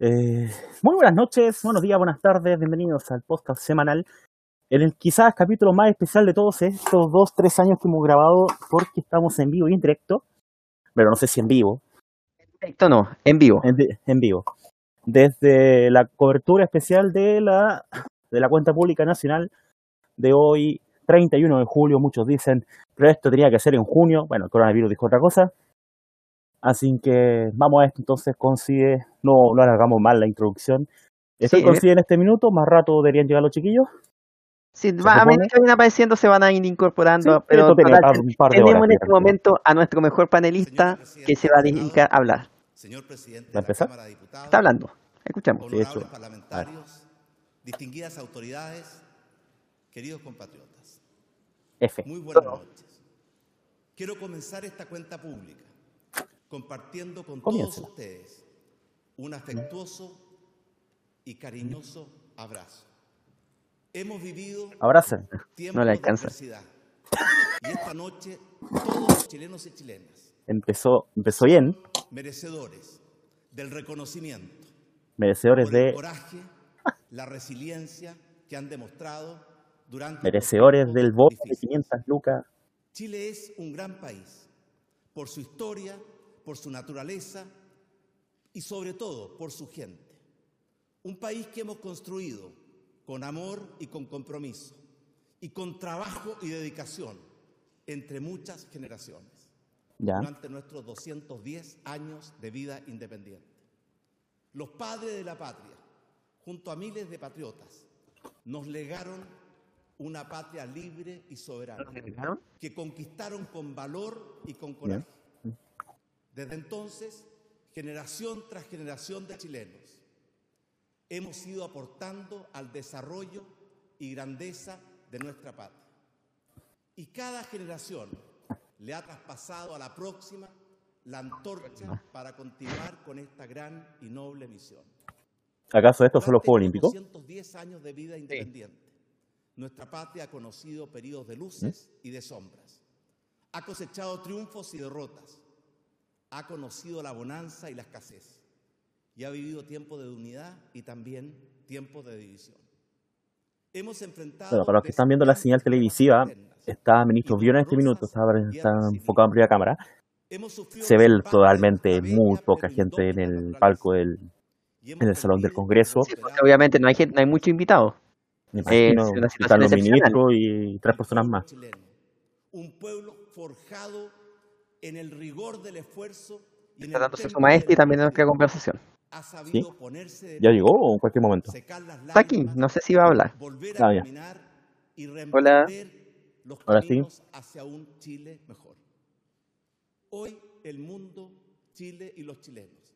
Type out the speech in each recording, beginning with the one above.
Eh, muy buenas noches, buenos días, buenas tardes, bienvenidos al podcast semanal. En el quizás capítulo más especial de todos estos dos, tres años que hemos grabado porque estamos en vivo y en directo. Pero no sé si en vivo. En directo no, en vivo. En, en vivo. Desde la cobertura especial de la, de la cuenta pública nacional de hoy, 31 de julio. Muchos dicen, pero esto tenía que ser en junio. Bueno, el coronavirus dijo otra cosa. Así que vamos a esto entonces, consigue, no, no alargamos mal la introducción. Estoy Sí, consigue en este minuto, más rato deberían llegar los chiquillos. Sí, ¿Se va, a medida que vayan apareciendo se van a ir incorporando, Sí, pero esto tiene total, par- un par de tenemos horas, en este momento a nuestro mejor panelista que se va a dedicar a hablar. Señor presidente ¿Va a de la empezar? Cámara de Diputados, Está hablando, escuchamos. Sí, honorables hecho. parlamentarios, distinguidas autoridades, queridos compatriotas, F. muy buenas noches. Quiero comenzar esta cuenta pública compartiendo con todos ustedes un afectuoso y cariñoso abrazo. Hemos vivido Abracen. tiempos No le de alcanza. adversidad y esta noche todos los chilenos y chilenas Empezó, empezó bien, merecedores del reconocimiento merecedores por el de, coraje, la resiliencia que han demostrado durante merecedores del voto de difíciles. 500 lucas. Chile es un gran país por su historia, por su naturaleza y sobre todo por su gente. Un país que hemos construido con amor y con compromiso y con trabajo y dedicación entre muchas generaciones Ya. durante nuestros 210 años de vida independiente. Los padres de la patria, junto a miles de patriotas, nos legaron una patria libre y soberana que conquistaron con valor y con coraje. Desde entonces, generación tras generación de chilenos, hemos ido aportando al desarrollo y grandeza de nuestra patria. Y cada generación le ha traspasado a la próxima la antorcha para continuar con esta gran y noble misión. ¿Acaso estos son los Juegos Olímpicos? 210 años de vida independiente, nuestra patria ha conocido periodos de luces y de sombras. Ha cosechado triunfos y derrotas. Ha conocido la bonanza y la escasez. Y ha vivido tiempos de unidad y también tiempos de división. Hemos enfrentado. Bueno, para los que están viendo la señal televisiva, está ministro Viona en este minuto, está, está enfocado en primera cámara. Se ve totalmente muy poca gente en el palco del, en el salón del Congreso. Sí, porque obviamente no hay, gente- no hay mucho invitado. Me Eh, están los ministros y tres personas más. un pueblo forjado en el rigor del esfuerzo y en el Tratándose su maestra y también en nuestra conversación. ha sabido ponerse de ¿Ya llegó o en cualquier momento? Está aquí, no sé si va a hablar. volver Ah, y Hola. los Ahora sí. hacia un Chile mejor. Hoy el mundo, Chile y los chilenos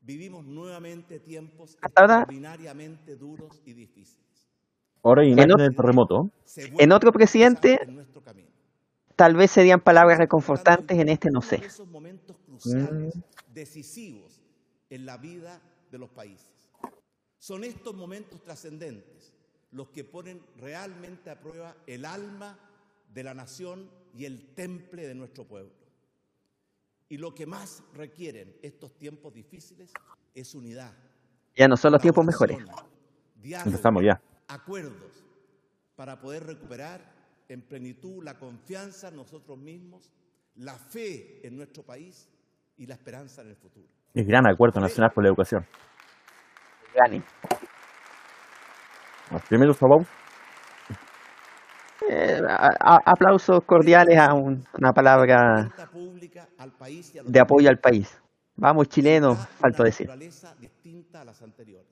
vivimos nuevamente tiempos Hasta ahora- extraordinariamente duros y difíciles. Ahora otro- terremoto. En presidente, en nuestro camino. Tal vez serían palabras reconfortantes, en este no sé. Esos momentos cruciales, Mm. decisivos en la vida de los países. Son estos momentos trascendentes los que ponen realmente a prueba el alma de la nación y el temple de nuestro pueblo. Y lo que más requieren estos tiempos difíciles es unidad. Ya no son los tiempos mejores. diálogo, Empezamos ya. acuerdos para poder recuperar en plenitud la confianza en nosotros mismos, la fe en nuestro país y la esperanza en el futuro. El gran acuerdo nacional por la educación. Gane. Los primeros favor. Eh, a- a- aplausos cordiales a un- una palabra de apoyo al país. Vamos chilenos, una decir. naturaleza distinta a las anteriores.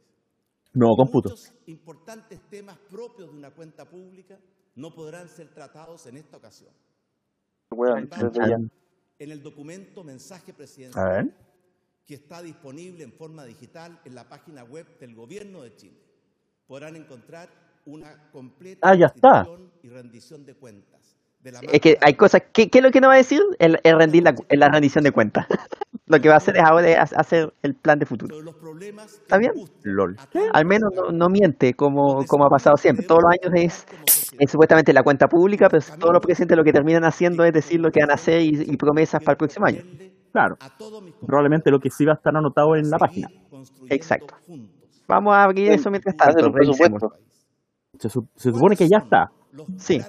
Nuevo cómputo. Muchos importantes temas propios de una cuenta pública no podrán ser tratados en esta ocasión. En el documento Mensaje Presidencial que está disponible en forma digital en la página web del Gobierno de Chile. Podrán encontrar una completa Ah, ya está. constitución y rendición de cuentas. De la Es que hay cosas. ¿Qué, qué es lo que no va a decir? El, el rendir la, la rendición de cuentas. lo que va a hacer es ahora es hacer el plan de futuro. ¿Está bien? LOL. tantos Al menos no, no miente como, como ha pasado siempre. Todos los años es, es supuestamente la cuenta pública, pero todos los presidentes lo que terminan haciendo es decir lo que van a hacer y, y promesas para el próximo año. Claro. Probablemente lo que sí va a estar anotado en la página. Exacto. Vamos a abrir eso mientras tanto. Se, su- se supone que ya está. Los Sí.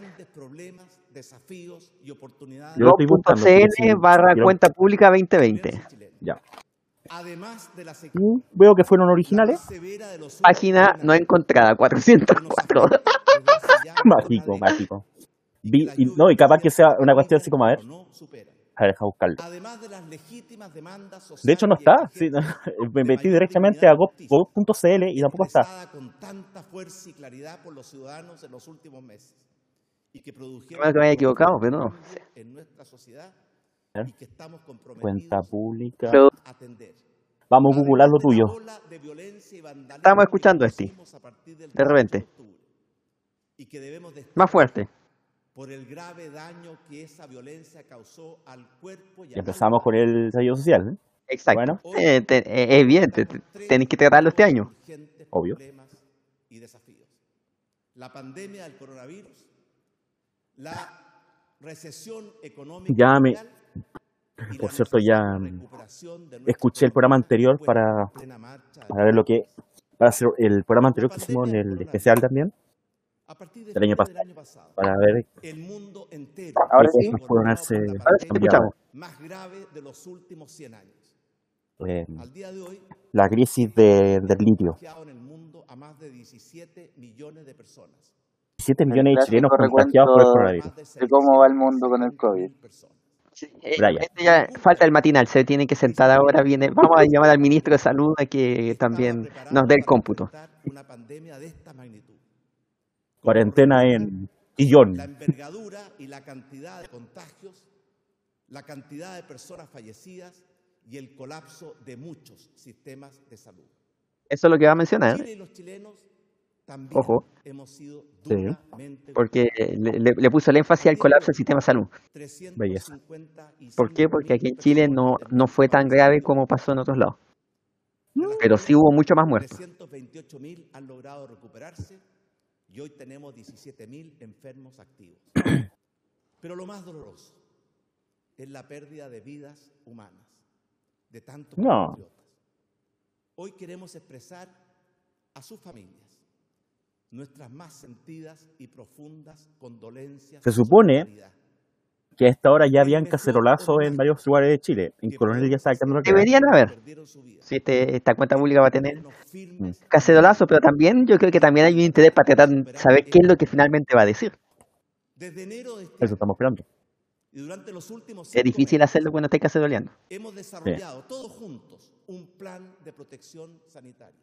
Desafíos y oportunidades Go.cl barra cuenta pública 2020. chilenos y chilenas. Ya. Además de la sequía Mm, Veo que fueron originales. Página no encontrada, que nos 404. afecta desde hace ya una Mágico, mágico. Vi- y- no, y capaz que sea una cuestión así como, a ver, no a ver, deja buscarlo. Además de las legítimas demandas sociales De hecho, no está. sí, exigentes me metí directamente a gov.cl y tampoco está. con tanta fuerza y claridad por los ciudadanos en los últimos meses y que produjeron Bueno que me haya equivocado, pero no. en nuestra sociedad ¿Eh? y que estamos comprometidos Cuenta pública. Pero a atender. Vamos a googlear lo de tuyo. de Estamos escuchando, del De repente. 18 de octubre, y que debemos destacar Más fuerte. por el grave daño que esa violencia causó al cuerpo y Y empezamos con el estallido social. ¿eh? Exacto. Bueno. Eh, te- eh, es evidente. te- Tenéis que tratarlo este año. Obvio. y desafíos. La pandemia del coronavirus, la recesión económica Ya me- por cierto, ya, nuestra escuché el programa anterior para-. Para ver lo que. Para hacer el programa anterior que hicimos en el especial también. A partir de del año pasado, Para ver el mundo entero Ahora sí. más grave de los últimos 100 años. eh, Al día de hoy, la crisis de, del litio. contagiado en el mundo a más de 17 millones de personas. 7 millones de chilenos contagiados por el coronavirus. De cómo va el mundo con el COVID. 600.000 personas. Eh, Brian. este ya falta el matinal, se tiene que sentar ahora. Viene, vamos a llamar al ministro de Salud a que también nos dé el cómputo. Una pandemia de esta magnitud. Cuarentena en Illón. La envergadura y la cantidad de contagios, la cantidad de personas fallecidas y el colapso de muchos sistemas de salud. Eso es lo que va a mencionar, Chile y los chilenos también Ojo. hemos sido Sí. porque le, le- le puso el énfasis al colapso del sistema de salud. Belleza. ¿Por qué? Porque aquí en Chile no, no fue tan grave como pasó en otros lados. Pero sí hubo mucho más muertos. 328 mil han logrado recuperarse y hoy tenemos 17 mil enfermos activos. Pero lo más doloroso es la pérdida de vidas humanas, de tantos No. Hoy queremos expresar a sus familias nuestras más sentidas y profundas condolencias. Se supone. Que a esta hora ya habían cacerolazos en varios lugares de Chile. En Coronel ya está cagada. Deberían haber. Si este- esta cuenta pública va a tener Unos firmes cacerolazo, pero también yo creo que también hay un interés para tratar de saber qué es lo que finalmente va a decir. Desde enero de este Eso estamos esperando. y durante los últimos Es difícil hacerlo cuando esté caceroleando. hemos desarrollado todos juntos un plan de protección sanitaria,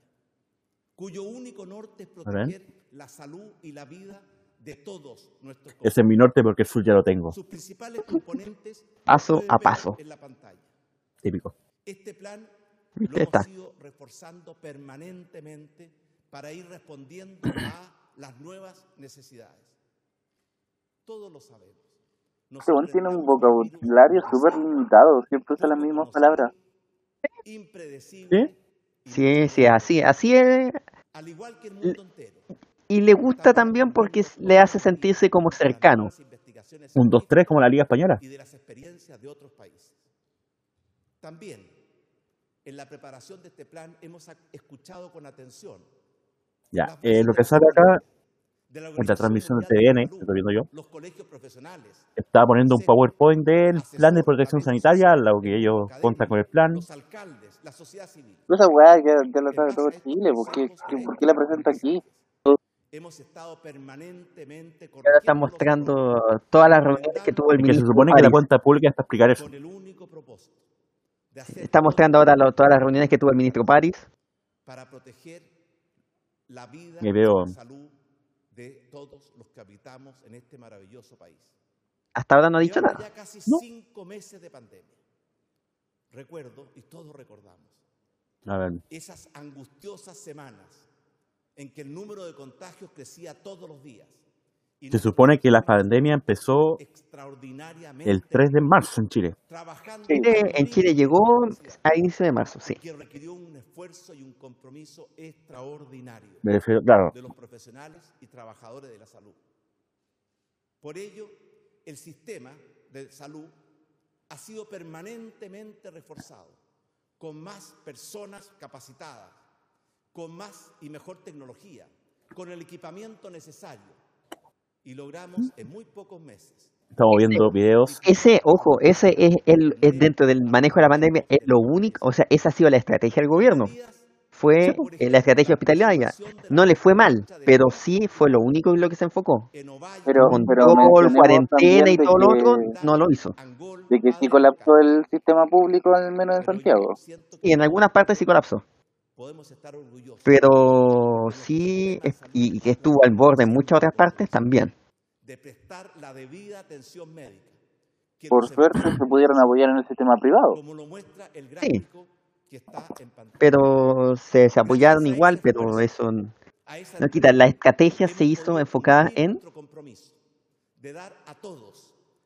cuyo único norte es proteger la salud y la vida de todos nuestros Ese es mi norte porque el sur ya lo tengo. Sus principales componentes Paso a paso. en la pantalla. Típico. Este plan lo hemos ido reforzando permanentemente para ir respondiendo a las nuevas necesidades. Todos lo sabemos. Este weón tiene un vocabulario súper limitado, siempre usa las mismas palabras. impredecible Sí, sí, así, así es. Al igual que el mundo entero. Y le gusta también porque le hace sentirse como cercano. Un 2-3 como la Liga Española. y de las experiencias de otros países. También, en la preparación de este plan hemos escuchado con atención Ya. eh, lo que sale acá, expertos, de la en la transmisión de TVN, estoy viendo yo, los colegios profesionales, estaba poniendo un PowerPoint del plan de protección sanitaria, lo que ellos cuentan con el plan. La sociedad civil. Esa weá ya, ya sabe todo Chile, ¿por qué, por qué la presenta aquí? Hemos estado permanentemente Y ahora está mostrando todas las reuniones que tuvo el que se ministro. supone que la cuenta pública es para explicar eso. con el único propósito de hacer Está mostrando ahora lo- todas las reuniones que tuvo el ministro París. para proteger la vida Y veo- y la salud de todos los que habitamos en este maravilloso país. Hasta ahora no ha dicho nada. ya casi No. cinco meses de pandemia. Recuerdo, y todos recordamos, esas angustiosas semanas en que el número de contagios crecía todos los días. Y se supone que la pandemia empezó extraordinariamente el 3 de marzo en Chile. Chile- en Chile llegó a inicio de marzo, sí. que requirió un esfuerzo y un compromiso extraordinario Me refiero, claro, de los profesionales y trabajadores de la salud. Por ello, el sistema de salud ha sido permanentemente reforzado con más personas capacitadas, con más y mejor tecnología, con el equipamiento necesario. Y logramos en muy pocos meses Estamos viendo videos. Ese, ojo, ese es, el, es dentro del manejo de la pandemia, es lo único, o sea, esa ha sido la estrategia del gobierno. Fue eh, la estrategia hospitalaria. No le fue mal, pero sí fue lo único en lo que se enfocó. Pero, Con pero todo cuarentena y todo lo otro, no lo hizo. De que sí colapsó el sistema público, al menos en Santiago. Y en algunas partes sí colapsó. Pero sí, y, que estuvo al borde en muchas otras partes también. de prestar la debida atención médica. que Por suerte se pudieron apoyar en el sistema privado. Como lo muestra el gráfico que está en pantalla. Pero se, se apoyaron igual, pero eso no quita. La estrategia se hizo enfocada en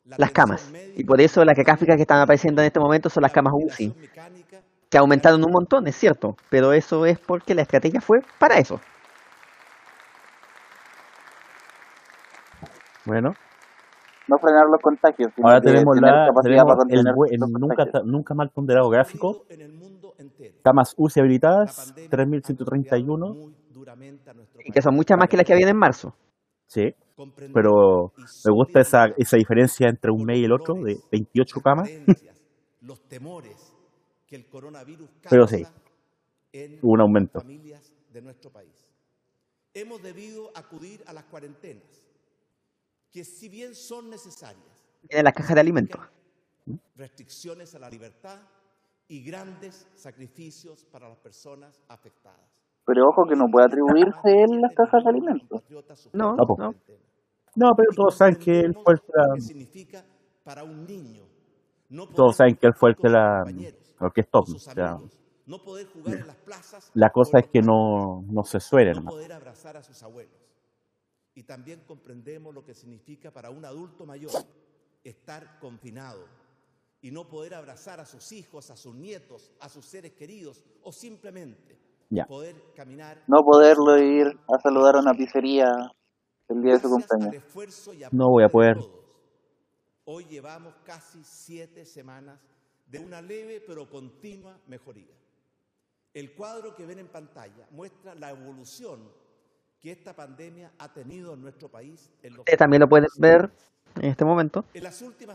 las camas. Y por eso las gráficas que están apareciendo en este momento son las la camas UCI, que aumentaron un montón, es cierto, pero eso es porque la estrategia fue para eso. Bueno, No frenar los contagios, ahora tenemos, tener la, capacidad tenemos para el, nunca, nunca mal ponderado gráfico. Camas UCI habilitadas, pandemia ha 3.131. golpeado muy duramente a nuestro Y que país. son muchas más que las que habían en marzo. Sí, pero me gusta esa, esa diferencia entre un mes y el otro de dolores, 28 las camas. los temores que el coronavirus Pero sí, en Hubo un aumento. familias de nuestro país. Hemos debido acudir a las cuarentenas, que si bien son necesarias, Tienen las cajas de alimentos. restricciones a la libertad y grandes sacrificios para las personas afectadas. Pero ojo que no puede atribuirse él las cajas de alimentos. No, No, no. No, pero todos saben que él fue el que la, significa para un niño todos saben que él fue el que la, con sus compañeros, el que es top. sus o sea, amigos, no poder jugar en las plazas la cosa es que no, no se suene, no poder abrazar a sus abuelos. Y también comprendemos lo que significa para un adulto mayor estar confinado y no poder abrazar a sus hijos, a sus nietos, a sus seres queridos o simplemente Ya. poder caminar. No poderlo ir a saludar a una pizzería el día de su cumpleaños. No voy a poder. Hoy llevamos casi siete semanas de una leve pero continua mejoría. El cuadro que ven en pantalla muestra la evolución que esta pandemia ha tenido en nuestro país en los Ustedes también lo pueden ver en este momento.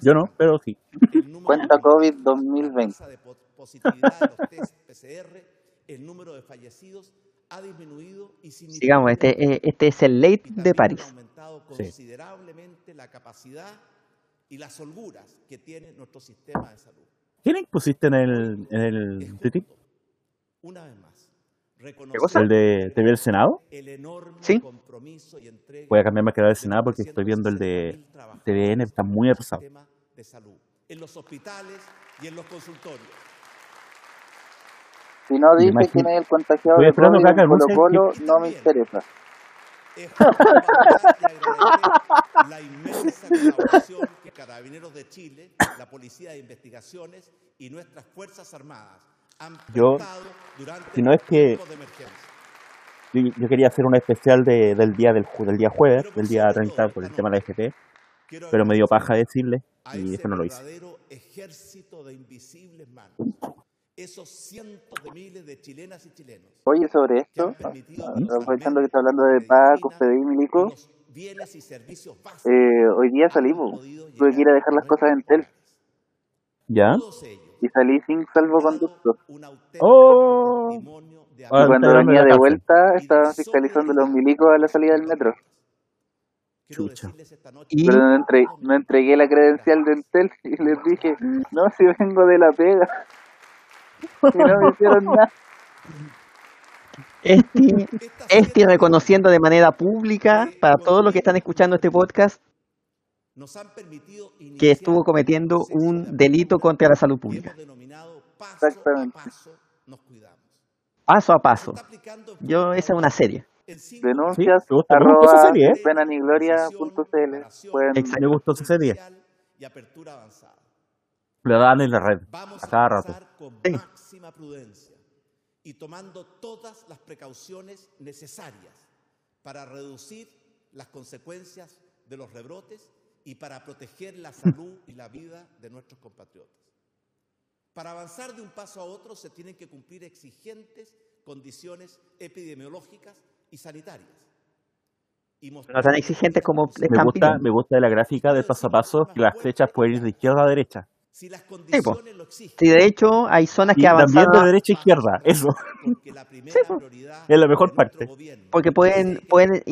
Yo no, pero sí. el número Cuenta de COVID la 2020. tasa de po- positividad de los test PCR, el número de fallecidos ha disminuido y Digamos, este, eh, este es el late de París. aumentado considerablemente la capacidad y las holguras que tiene nuestro sistema de salud. ¿Quién pusiste en el, en el una vez más, cosa? reconocer ¿El de TV del Senado? el enorme Sí. compromiso y entrega Voy a cambiarme a canal del de Senado porque estoy viendo el de 360.000 trabajadores TVN, está muy atrasado. de salud, en los hospitales y en los consultorios. Si no dice imagino- quién es el contagiado de COVID que en Colo Colo, que- no me interesa. Es la inmensa colaboración que Carabineros de Chile, la Policía de Investigaciones y nuestras Fuerzas Armadas Yo, si no es que-. Yo, yo quería hacer un especial de, del día del, del día jueves, del día sobre 30 todo, por el tema de la FP, pero me dio paja decirle y después no lo hice. verdadero ejército de invisibles manos, esos cientos de miles de chilenas y chilenos Oye, sobre esto, ah, aprovechando que está hablando de Paco, Fede y Milico, los bienes y servicios básicos eh, hoy día podido tuve que ir a dejar las cosas en nuestros Tel. ¿Ya? Y salí sin salvoconducto. dado un auténtico ¡Oh! Y cuando venía de vuelta, estaban fiscalizando los milicos a la salida del metro. Chucha. Y Pero no, entre- no entregué la credencial de Entel y les dije, no, si vengo de la pega. Y no me hicieron nada. Este, este siete reconociendo de manera pública para todos los que están escuchando este podcast nos han permitido que estuvo cometiendo un delito contra la salud pública. Exactamente. paso a paso. Yo, esa es una serie. Denuncias Sí, gusta, me gustó esa arroba serie, ¿eh? penanigloria.cl. Pueden, Exacto. Me gustó esa serie. y apertura avanzada. Lo dan en la red, Vamos a cada rato. con Sí. máxima prudencia y tomando todas las precauciones necesarias para reducir las consecuencias de los rebrotes y para proteger la salud y la vida de nuestros compatriotas. Para avanzar de un paso a otro se tienen que cumplir exigentes condiciones epidemiológicas y sanitarias. Y No tan exigentes como Me están gusta, me gusta de la gráfica del paso a paso que las flechas pueden ir de izquierda a derecha. Si las condiciones lo exigen. Sí, de hecho, hay zonas Y que también de derecha a izquierda, eso. Porque la primera prioridad Es la mejor parte. gobierno porque pueden, pueden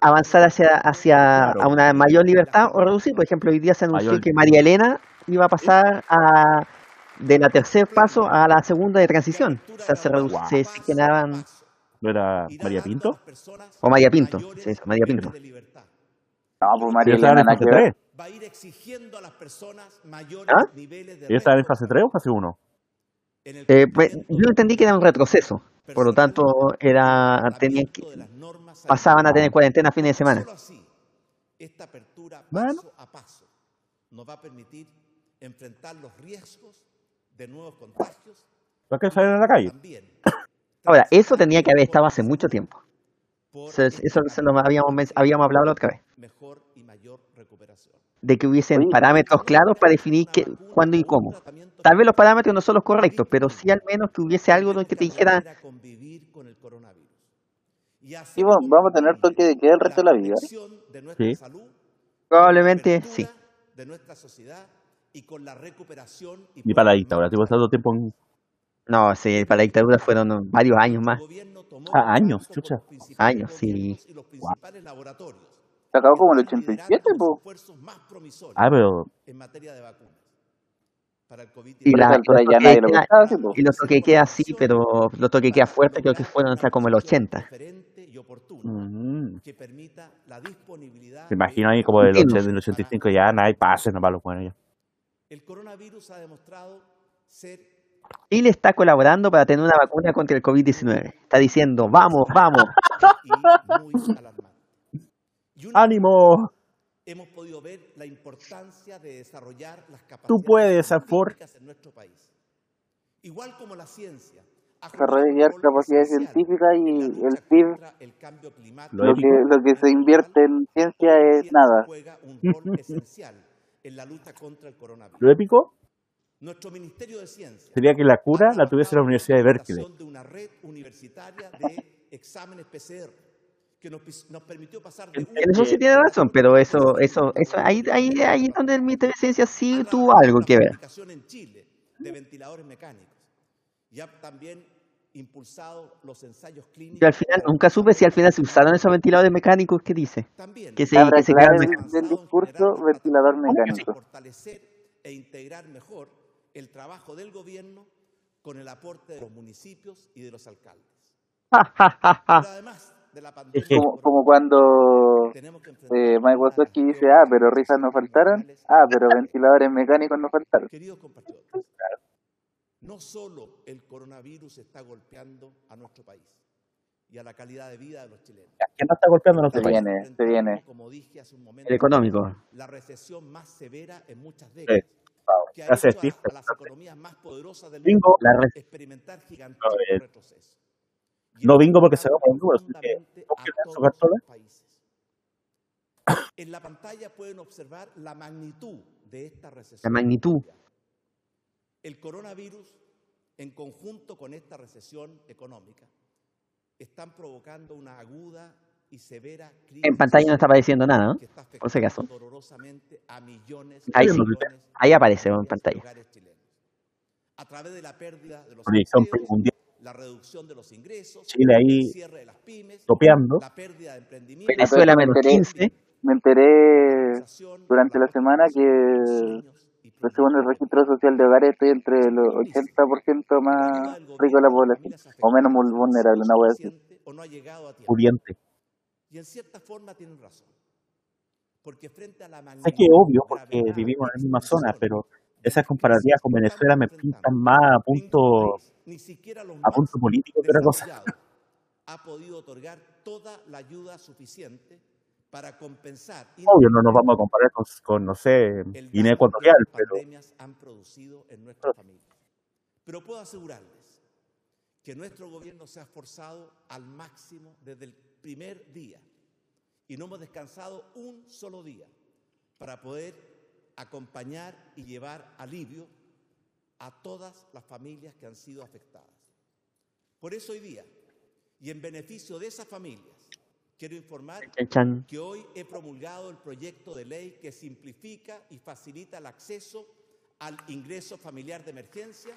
avanzar hacia, hacia Claro. a una mayor libertad o reducir. Por ejemplo, hoy día se anunció Mayor- que María Elena iba a pasar a de la tercer paso a la segunda de transición. O sea, se, redu- Wow. se. ¿No era María Pinto? O María Pinto, sí, eso, María Pinto. No, pues María Elena, en nada fase que ver. 3. Va a ir exigiendo a las personas mayores ¿Ah? niveles de ¿Ellos estaban en fase 3 o fase 1? en el Eh, pues, yo entendí que era un retroceso. Por lo tanto, era tenían que, pasaban a tener cuarentena a fines de semana. Solo así, esta apertura paso Bueno. a paso nos va a permitir enfrentar los riesgos de nuevos contagios. ¿Por qué salen a la calle? También Ahora, eso tenía que haber estado hace mucho tiempo. Eso, eso se lo habíamos, habíamos hablado la otra vez. mejor y. De que hubiesen parámetros claros para definir qué, cuándo y cómo. Tal vez los parámetros no son los correctos, pero sí al menos que hubiese algo que te dijera, Aprender a convivir con el coronavirus. Y Sí, vamos- vamos a tener toque de queda el resto de la vida. Sí. probablemente sí. de nuestra sociedad y con la recuperación y Ni para la dictadura, estoy pasando tiempo en... No, sí, para la dictadura fueron varios años más. Ah, años, chucha. Años, sí. Y los principales laboratorios. Se acabó como el 87, po. Ah, pero en materia de vacunas para el COVID. Y la- y los ya nadie lo queda- pensaba, sí, po. Y los toques de queda sí, pero los toques de queda fuertes creo que fueron hasta como el 80. Diferente y oportuno mm, que permita la disponibilidad. me imagino ahí como del, Entiendo. 80 del 85 ya nadie pase, no para los buenos ya. El coronavirus ha demostrado ser Chile está colaborando para tener una vacuna contra el COVID-19. Está diciendo, vamos, vamos. y muy alarmante. Y una ¡Ánimo! hemos podido ver la importancia de desarrollar las capacidades Tú puedes, científicas en nuestro país. Igual como la ciencia. ha Desarrollar capacidades científicas y el PIB, contra el cambio climático. Lo Lo que, lo que se invierte en ciencia es nada. Juega un rol esencial en la lucha contra el coronavirus. Lo épico Nuestro Ministerio de Ciencia sería que la cura la tuviese la Universidad de Berkeley. de una red universitaria de exámenes PCR que nos, nos permitió pasar de En eso sí tiene razón, pero eso, eso, eso, ahí, ahí, ahí es donde el Ministerio de Ciencia sí tuvo algo que ver. en Chile de ventiladores mecánicos. Y ha también impulsado los ensayos clínicos. Yo al final nunca supe si al final se usaron esos ventiladores mecánicos que dice. También Que se, que se del, del discurso, ventilador mecánico. fortalecer e integrar mejor el trabajo del gobierno con el aporte de los municipios y de los alcaldes. Pero además Como, como cuando que eh, Mike Wazowski dice, ah, pero risas no faltaron, ah, pero ventiladores mecánicos no faltaron. Queridos compatriotas, no solo el coronavirus está golpeando a nuestro país y a la calidad de vida de los chilenos. ¿Quién no está golpeando a nuestro Se país? viene, se viene. Como dije hace un momento, El económico. la recesión más severa en muchas décadas. que ha Gracias, hecho Steve. a, a las economías más poderosas del mundo La experimentar No, gigantescos retrocesos. No bingo porque se va con números, así que su cartola. los. En la pantalla pueden observar la magnitud de esta recesión. La magnitud. El coronavirus, en conjunto con esta recesión económica, están provocando una aguda y severa crisis En pantalla no está apareciendo nada, ¿no? Por si acaso. afectando dolorosamente a millones Ahí de sí. millones Ahí aparece en pantalla. A través de la pérdida de los Proyección empleos, mundial. La reducción de los ingresos, Chile ahí el cierre de las pymes, topeando. la pérdida de emprendimiento, Venezuela me menos enteré. 15. Me enteré durante la semana que, según el registro social de hogares, estoy entre los 80% más rico de la población, o menos vul- vulnerable, una llegado a tiempo. pudiente. Y en cierta forma tienen razón. Porque frente a la Sé que es obvio porque vivimos en la misma zona, pero esas comparativas con Venezuela me pintan más a punto, a punto político que otra cosa. Ha podido otorgar toda la ayuda suficiente para compensar Obvio, no nos vamos a comparar con, con, no sé, Guinea Ecuatorial, pero han producido en nuestras familias. Pero puedo asegurarles que nuestro gobierno se ha esforzado al máximo desde el primer día y no hemos descansado un solo día para poder acompañar y llevar alivio a todas las familias que han sido afectadas. Por eso hoy día, y en beneficio de esas familias, quiero informar que hoy he promulgado el proyecto de ley que simplifica y facilita el acceso al ingreso familiar de emergencia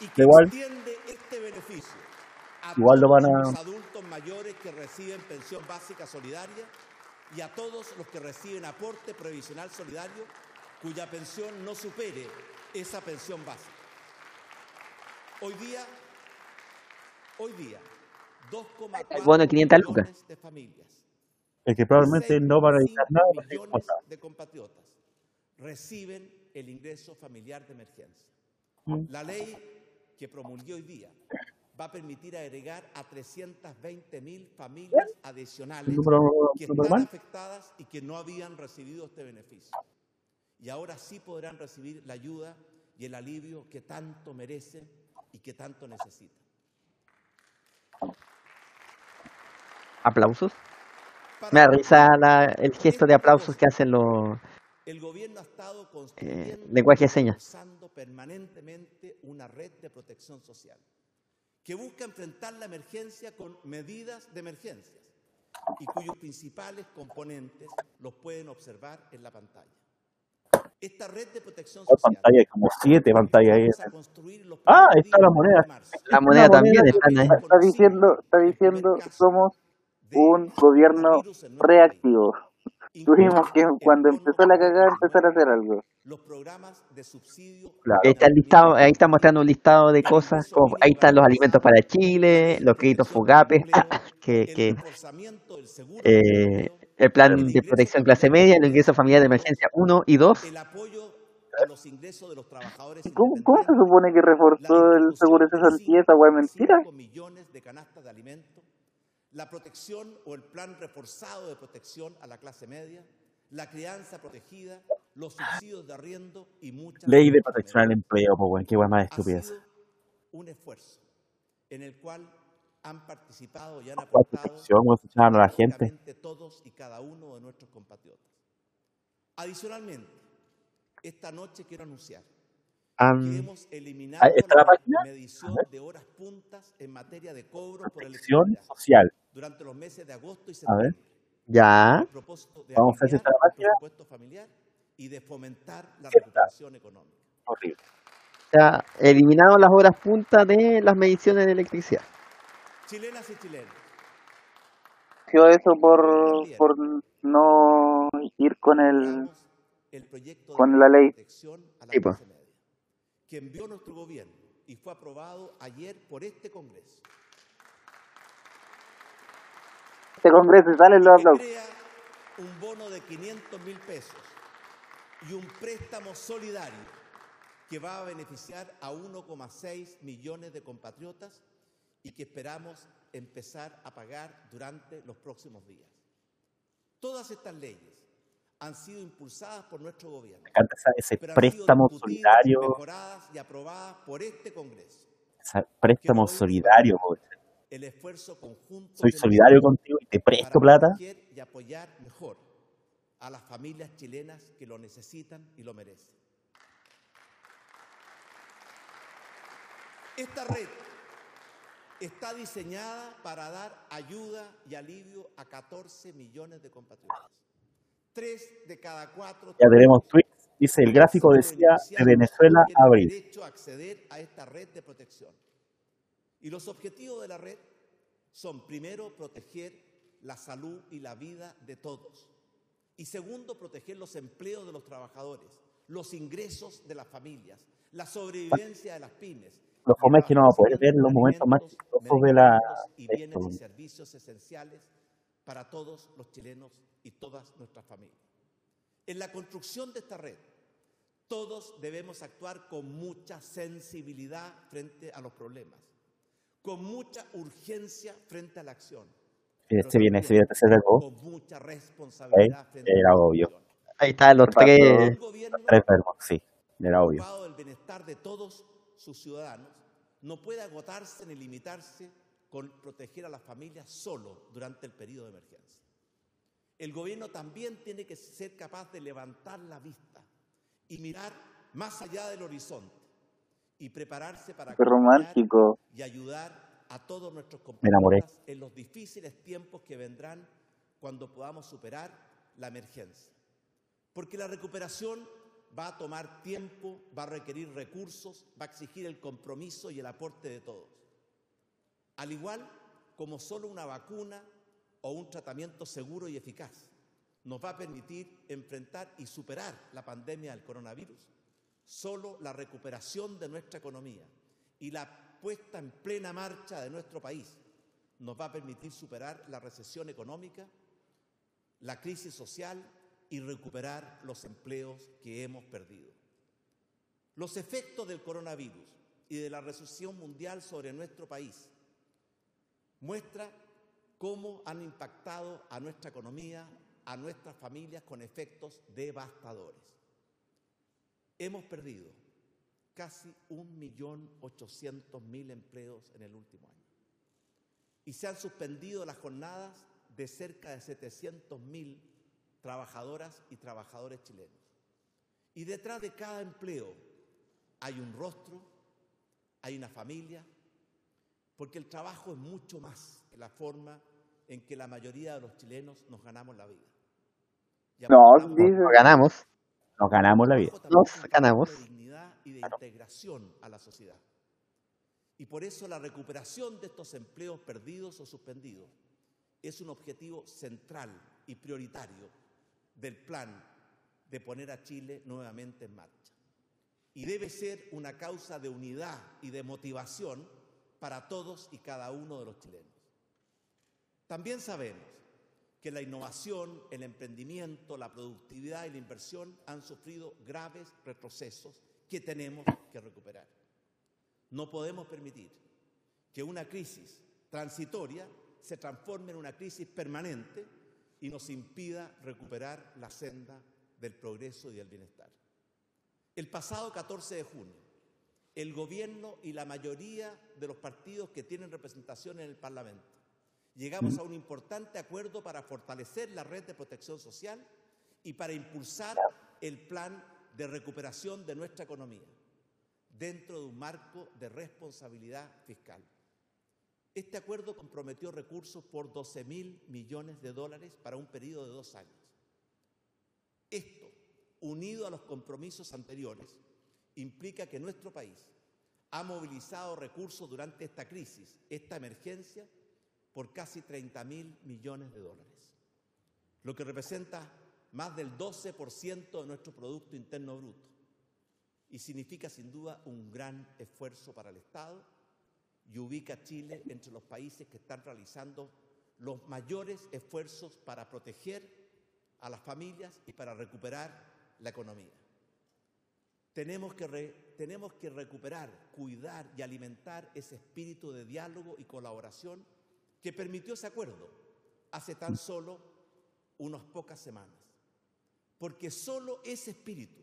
y que Igual. extiende este beneficio a Igual lo van a- los adultos mayores que reciben pensión básica solidaria y a todos los que reciben aporte previsional solidario cuya pensión no supere esa pensión básica. Hoy día, hoy día, 2,4 El bono de 500 lucas. millones de familias Es que probablemente no van a editar nada. 6,5 porque es millones de compatriotas reciben el ingreso familiar de emergencia. Mm. La ley que promulgué hoy día va a permitir agregar a 320 mil familias adicionales Un número que están afectadas y que no habían recibido este beneficio. Y ahora sí podrán recibir la ayuda y el alivio que tanto merecen y que tanto necesitan. ¿Aplausos? Me da risa la- el gesto de aplausos que hacen los El gobierno ha estado eh, construyendo lenguaje de señas. permanentemente una red de protección social que busca enfrentar la emergencia con medidas de emergencias y cuyos principales componentes los pueden observar en la pantalla. Esta red de protección Hay social pantalla, hay como siete pantallas Ah, está la moneda. La moneda moneda también están ahí. Está diciendo, está diciendo, somos un gobierno reactivo. Tuvimos que, cuando empezó la cagada, empezar a hacer algo. Los programas de subsidio Claro. Ahí está el listado, ahí está mostrando un listado de cosas, como ahí están los alimentos para Chile, los créditos FUGAPE, que, que eh, el plan de protección clase media, el ingreso familiar de emergencia 1 y 2, el apoyo a los ingresos de los trabajadores ¿Y ¿Cómo, cómo se supone que reforzó el seguro de? Esa mentira. La protección o el plan reforzado de protección a la clase media, la crianza protegida, los subsidios de arriendo y muchas Ley de protección al empleo, pues. Qué más estupidez. un esfuerzo en el cual han participado y han ¿Cuál aportado a la gente. todos y cada uno de nuestros compatriotas. Adicionalmente, esta noche quiero anunciar Ahí está la la página. medición de horas puntas en materia de cobro por Protección social. durante los meses de agosto y A ver. septiembre. ya, Vamos a ver si está la el página. presupuesto familiar y de fomentar la recuperación económica. Horrible. ya eliminado las horas punta de las mediciones de electricidad. Chilenas y chilenos, eso por, por no ir con el... aprobamos el proyecto de con la ley. protección a la Sí, pues. Que envió nuestro gobierno y fue aprobado ayer por este Congreso. Este congreso y salen los aplausos. crea un bono de 500 mil pesos y un préstamo solidario que va a beneficiar a 1,6 millones de compatriotas y que esperamos empezar a pagar durante los próximos días. Todas estas leyes han sido impulsadas por nuestro gobierno, Me encanta ese préstamo solidario. mejoradas y aprobadas por este Congreso. ese préstamo solidario. El esfuerzo conjunto Soy solidario contigo y te presto plata. y apoyar mejor a las familias chilenas que lo necesitan y lo merecen. Esta red está diseñada para dar ayuda y alivio a 14 millones de compatriotas. Tres de cada cuatro Ya tenemos tweets. Dice el gráfico de decía de Venezuela a abril. derecho a acceder a esta red de protección. Y los objetivos de la red son, primero, proteger la salud y la vida de todos. Y segundo, proteger los empleos de los trabajadores, los ingresos de las familias, la sobrevivencia de las pymes. Lo y fome es que no vamos a poder ver los momentos más chistosos de la- y bienes y servicios esenciales para todos los chilenos y todas nuestras familias. En la construcción de esta red, todos debemos actuar con mucha sensibilidad frente a los problemas, con mucha urgencia frente a la acción. Este viene, también viene tercer verbo. Con mucha responsabilidad frente Era a la obvio. acción. Ahí están los tres, Tres verbos, sí. Era obvio. del bienestar de todos sus ciudadanos no puede agotarse ni limitarse con proteger a las familias solo durante el periodo de emergencia. El gobierno también tiene que ser capaz de levantar la vista y mirar más allá del horizonte y prepararse para romántico. y ayudar a todos nuestros compatriotas en los difíciles tiempos que vendrán cuando podamos superar la emergencia. Porque la recuperación va a tomar tiempo, va a requerir recursos, va a exigir el compromiso y el aporte de todos. Al igual como solo una vacuna o un tratamiento seguro y eficaz nos va a permitir enfrentar y superar la pandemia del coronavirus, solo la recuperación de nuestra economía y la puesta en plena marcha de nuestro país nos va a permitir superar la recesión económica, la crisis social y recuperar los empleos que hemos perdido. Los efectos del coronavirus y de la recesión mundial sobre nuestro país muestra cómo han impactado a nuestra economía, a nuestras familias con efectos devastadores. Hemos perdido casi 1.800.000 empleos en el último año. Y se han suspendido las jornadas de cerca de 700.000 trabajadoras y trabajadores chilenos. Y detrás de cada empleo hay un rostro, hay una familia, porque el trabajo es mucho más que la forma en que la mayoría de los chilenos nos ganamos la vida. Y No, aportamos dice- Lo ganamos. Nos ganamos la vida. Nos ganamos. de dignidad y de integración a la sociedad. Y por eso la recuperación de estos empleos perdidos o suspendidos es un objetivo central y prioritario del plan de poner a Chile nuevamente en marcha. Y debe ser una causa de unidad y de motivación para todos y cada uno de los chilenos. También sabemos que la innovación, el emprendimiento, la productividad y la inversión han sufrido graves retrocesos que tenemos que recuperar. No podemos permitir que una crisis transitoria se transforme en una crisis permanente y nos impida recuperar la senda del progreso y del bienestar. El pasado 14 de junio, el gobierno y la mayoría de los partidos que tienen representación en el Parlamento llegamos a un importante acuerdo para fortalecer la red de protección social y para impulsar el plan de recuperación de nuestra economía dentro de un marco de responsabilidad fiscal. Este acuerdo comprometió recursos por 12 mil millones de dólares para un periodo de dos años. Esto, unido a los compromisos anteriores, implica que nuestro país ha movilizado recursos durante esta crisis, esta emergencia, por casi 30 mil millones de dólares, lo que representa más del 12% de nuestro Producto Interno Bruto y significa sin duda un gran esfuerzo para el Estado y ubica a Chile entre los países que están realizando los mayores esfuerzos para proteger a las familias y para recuperar la economía. Tenemos que, tenemos que recuperar, cuidar y alimentar ese espíritu de diálogo y colaboración que permitió ese acuerdo hace tan solo unas pocas semanas. Porque solo ese espíritu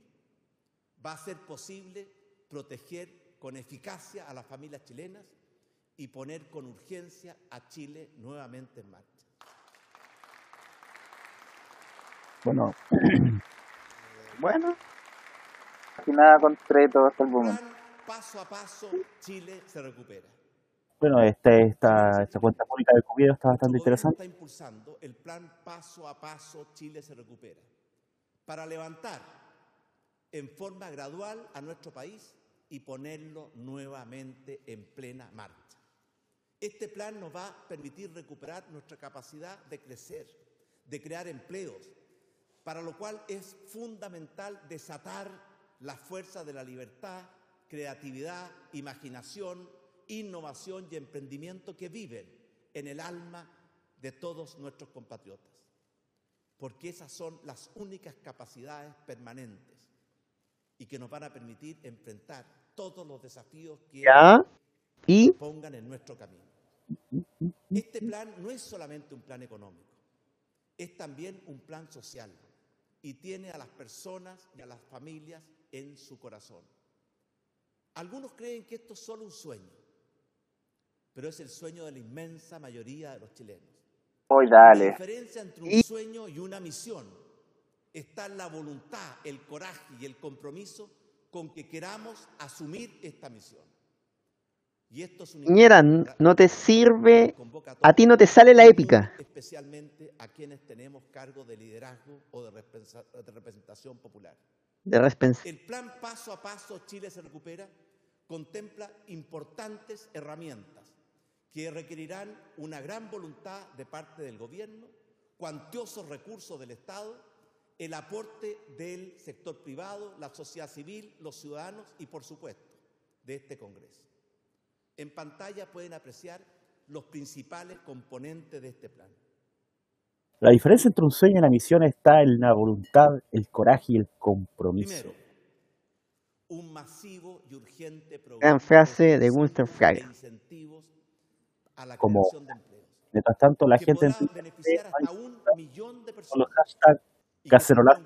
va a hacer posible proteger con eficacia a las familias chilenas y poner con urgencia a Chile nuevamente en marcha. Bueno, Bueno, casi nada concreto hasta el momento. Paso a paso, Chile se recupera. bueno este, esta, esta cuenta pública del COVID está bastante interesante. está impulsando el plan paso a paso Chile se recupera para levantar en forma gradual a nuestro país y ponerlo nuevamente en plena marcha. Este plan nos va a permitir recuperar nuestra capacidad de crecer, de crear empleos, para lo cual es fundamental desatar la fuerza de la libertad, creatividad, imaginación, innovación y emprendimiento que viven en el alma de todos nuestros compatriotas. Porque esas son las únicas capacidades permanentes y que nos van a permitir enfrentar todos los desafíos que. Y pongan en nuestro camino. Este plan no es solamente un plan económico, es también un plan social y tiene a las personas y a las familias en su corazón. Algunos creen que esto es solo un sueño, pero es el sueño de la inmensa mayoría de los chilenos. Hoy La dale. diferencia entre un sueño y una misión está la voluntad, el coraje y el compromiso con que queramos asumir esta misión. Y esto es Piñera, no te sirve, a ti no te sale la épica. Especialmente a quienes tenemos cargo de liderazgo o de representación popular. El plan paso a paso Chile se recupera contempla importantes herramientas que requerirán una gran voluntad de parte del gobierno, cuantiosos recursos del Estado, el aporte del sector privado, la sociedad civil, los ciudadanos y, por supuesto, de este Congreso. En pantalla pueden apreciar los principales componentes de este plan. La diferencia entre un sueño y una misión está en la voluntad, el coraje y el compromiso. Primero, un masivo y urgente programa Gran frase de Gunther Fraga. Como, mientras tanto, la gente entiende con los hashtags cacerolazo.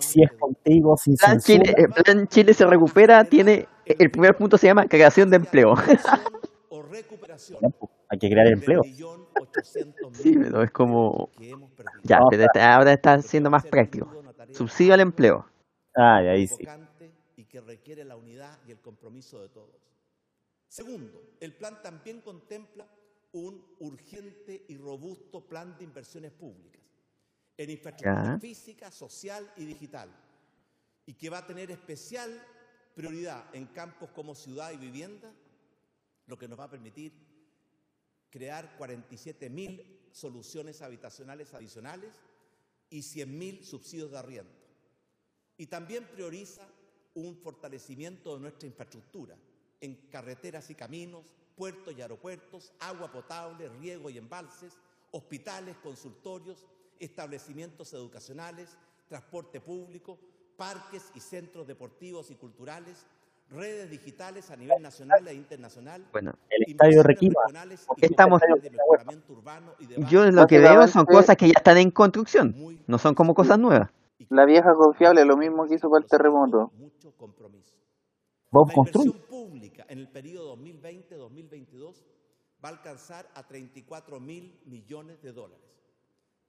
Si es contigo, sin plan Chile, el plan Chile se recupera, tiene el primer punto se llama creación de empleo. Hay que crear empleo. Sí, pero es como ya, pero ahora está siendo más práctico. Subsidio al empleo. Ah, ahí sí. Y que requiere la unidad y el compromiso de todos. Segundo, el plan también contempla un urgente y robusto plan de inversiones públicas en infraestructura física, social y digital, y que va a tener especial prioridad en campos como ciudad y vivienda, lo que nos va a permitir crear 47 mil soluciones habitacionales adicionales y 100 mil subsidios de arriendo. Y también prioriza un fortalecimiento de nuestra infraestructura en carreteras y caminos, puertos y aeropuertos, agua potable, riego y embalses, hospitales, consultorios, establecimientos educacionales, transporte público, parques y centros deportivos y culturales, redes digitales a nivel nacional e internacional. Bueno, el estadio Requipa. Estamos, yo lo que veo son cosas que ya están en construcción, no son como cosas nuevas. La vieja confiable, lo mismo que hizo para el terremoto. Mucho compromiso. La inversión pública en el periodo 2020-2022 va a alcanzar a 34 mil millones de dólares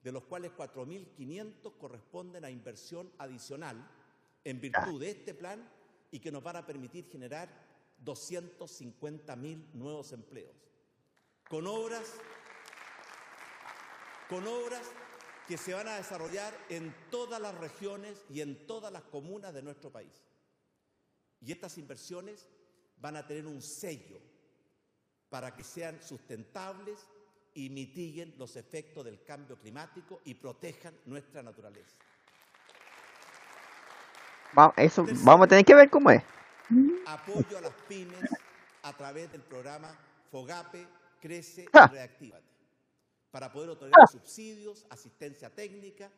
de los cuales 4.500 corresponden a inversión adicional en virtud de este plan y que nos van a permitir generar 250.000 nuevos empleos. Con obras, con obras que se van a desarrollar en todas las regiones y en todas las comunas de nuestro país. Y estas inversiones van a tener un sello para que sean sustentables y mitiguen los efectos del cambio climático y protejan nuestra naturaleza. Eso vamos a tener que ver cómo es. Apoyo a las pymes a través del programa FOGAPE, Crece y. Reactívate, para poder otorgar ah. subsidios, asistencia técnica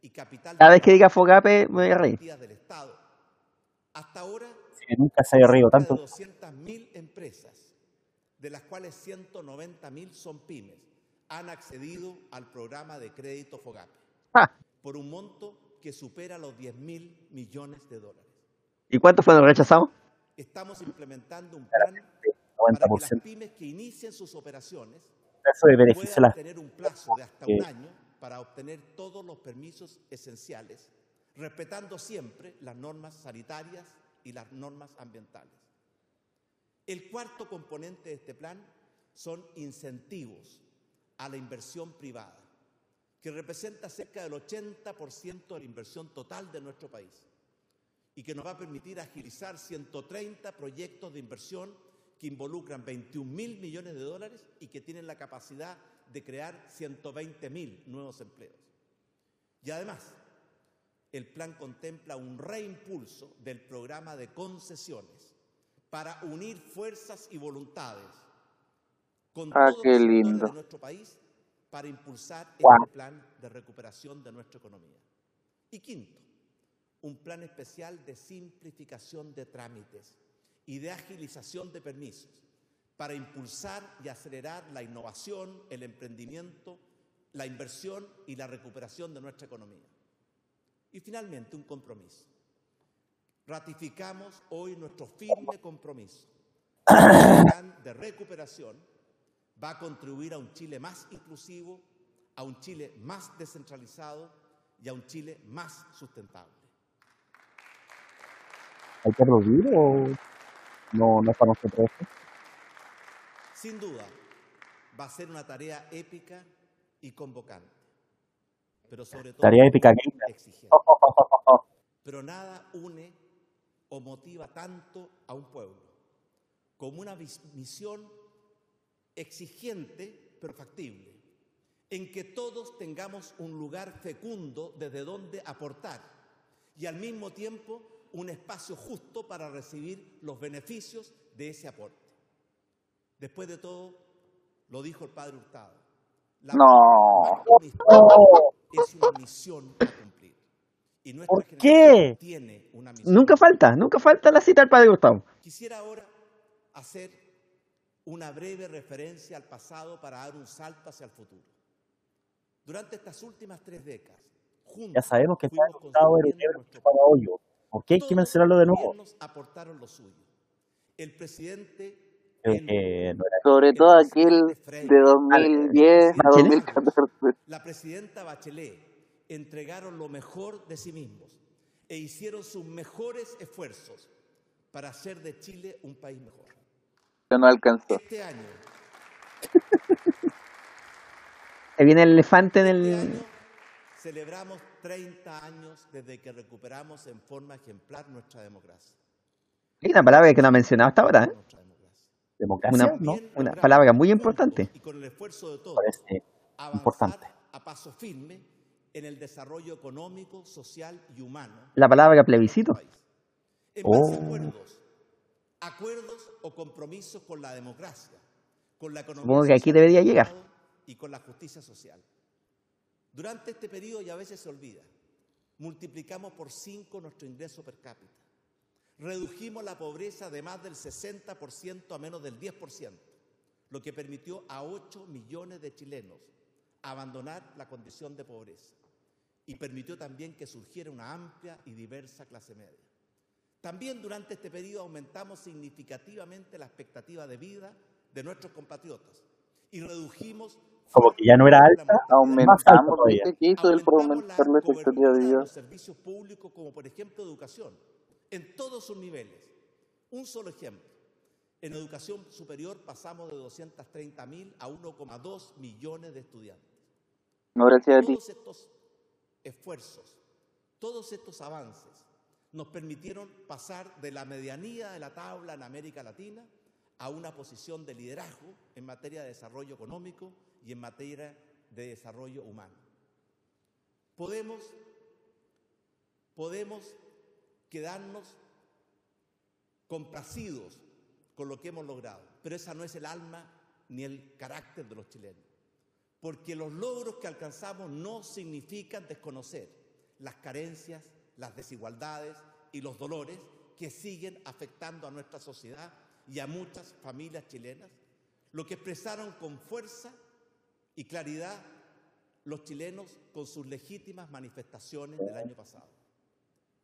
y capital. Cada vez que diga FOGAPE, me voy a reír. Del Estado. Hasta ahora, nunca se haya reído tanto. 200.000 empresas de las cuales 190 mil son pymes, han accedido al programa de crédito FOGAPE ah. por un monto que supera los 10 mil millones de dólares. ¿Y cuántos fueron rechazados? Estamos implementando un plan para que las pymes que inicien sus operaciones puedan tener un plazo de hasta un año para obtener todos los permisos esenciales, respetando siempre las normas sanitarias y las normas ambientales. El cuarto componente de este plan son incentivos a la inversión privada, que representa cerca del 80% de la inversión total de nuestro país y que nos va a permitir agilizar 130 proyectos de inversión que involucran 21 mil millones de dólares y que tienen la capacidad de crear 120 mil nuevos empleos. Y además, el plan contempla un reimpulso del programa de concesiones para unir fuerzas y voluntades con ah, todos qué los lindo. de nuestro país para impulsar este plan de recuperación de nuestra economía. Y quinto, un plan especial de simplificación de trámites y de agilización de permisos para impulsar y acelerar la innovación, el emprendimiento, la inversión y la recuperación de nuestra economía. Y finalmente, un compromiso ratificamos hoy nuestro firme compromiso. El plan de recuperación va a contribuir a un Chile más inclusivo, a un Chile más descentralizado y a un Chile más sustentable. ¿Hay que aplaudir o no, no es para nosotros? Sin duda, va a ser una tarea épica y convocante, pero sobre todo Tarea épica exigente. Pero nada une o motiva tanto a un pueblo como una misión exigente pero factible, en que todos tengamos un lugar fecundo desde donde aportar y al mismo tiempo un espacio justo para recibir los beneficios de ese aporte. Después de todo, lo dijo el padre Hurtado. La No. es una misión a cumplir. Y nuestra ¿Por qué? tiene una misión. Nunca falta, nunca falta la cita del padre Gustavo. Quisiera ahora hacer una breve referencia al pasado para dar un salto hacia el futuro. Durante estas últimas tres décadas, juntos Ya sabemos que está nuestro para hoyo. ¿Por qué hay que mencionarlo de los nuevo? aportaron lo suyo. El presidente Eh, eh, no era- Sobre el todo aquel de 2010 a ¿Bachelet? 2014. la presidenta Bachelet entregaron lo mejor de sí mismos e hicieron sus mejores esfuerzos para hacer de Chile un país mejor. No alcanzó. Este año, Ahí viene el elefante en este el... año celebramos 30 años desde que recuperamos en forma ejemplar nuestra democracia. Hay una palabra que no ha mencionado hasta ahora, ¿eh? Democracia. Una- ¿no? Una palabra muy importante. Y con el esfuerzo de todos, Parece importante. a paso firme en el desarrollo económico, social y humano La palabra plebiscito. En Oh. acuerdos, acuerdos o compromisos con la democracia, con la economía Supongo que aquí social debería del llegar. Estado y con la justicia social. Durante este periodo, y a veces se olvida, multiplicamos por cinco nuestro ingreso per cápita. Redujimos la pobreza de más del 60% a menos del 10%, lo que permitió a 8 millones de chilenos abandonar la condición de pobreza y permitió también que surgiera una amplia y diversa clase media. También durante este periodo aumentamos significativamente la expectativa de vida de nuestros compatriotas y redujimos Como que ya no era alta, Aumentamos. ¿Qué hizo él por aumentar la expectativa cobertura de vida? los servicios públicos, como por ejemplo educación, en todos sus niveles. Un solo ejemplo. En educación superior pasamos de 230 mil a 1,2 millones de estudiantes. No, gracias a ti. Todos estos esfuerzos, todos estos avances nos permitieron pasar de la medianía de la tabla en América Latina a una posición de liderazgo en materia de desarrollo económico y en materia de desarrollo humano. Podemos, podemos quedarnos complacidos con lo que hemos logrado, pero esa no es el alma ni el carácter de los chilenos porque los logros que alcanzamos no significan desconocer las carencias, las desigualdades y los dolores que siguen afectando a nuestra sociedad y a muchas familias chilenas, lo que expresaron con fuerza y claridad los chilenos con sus legítimas manifestaciones del año pasado.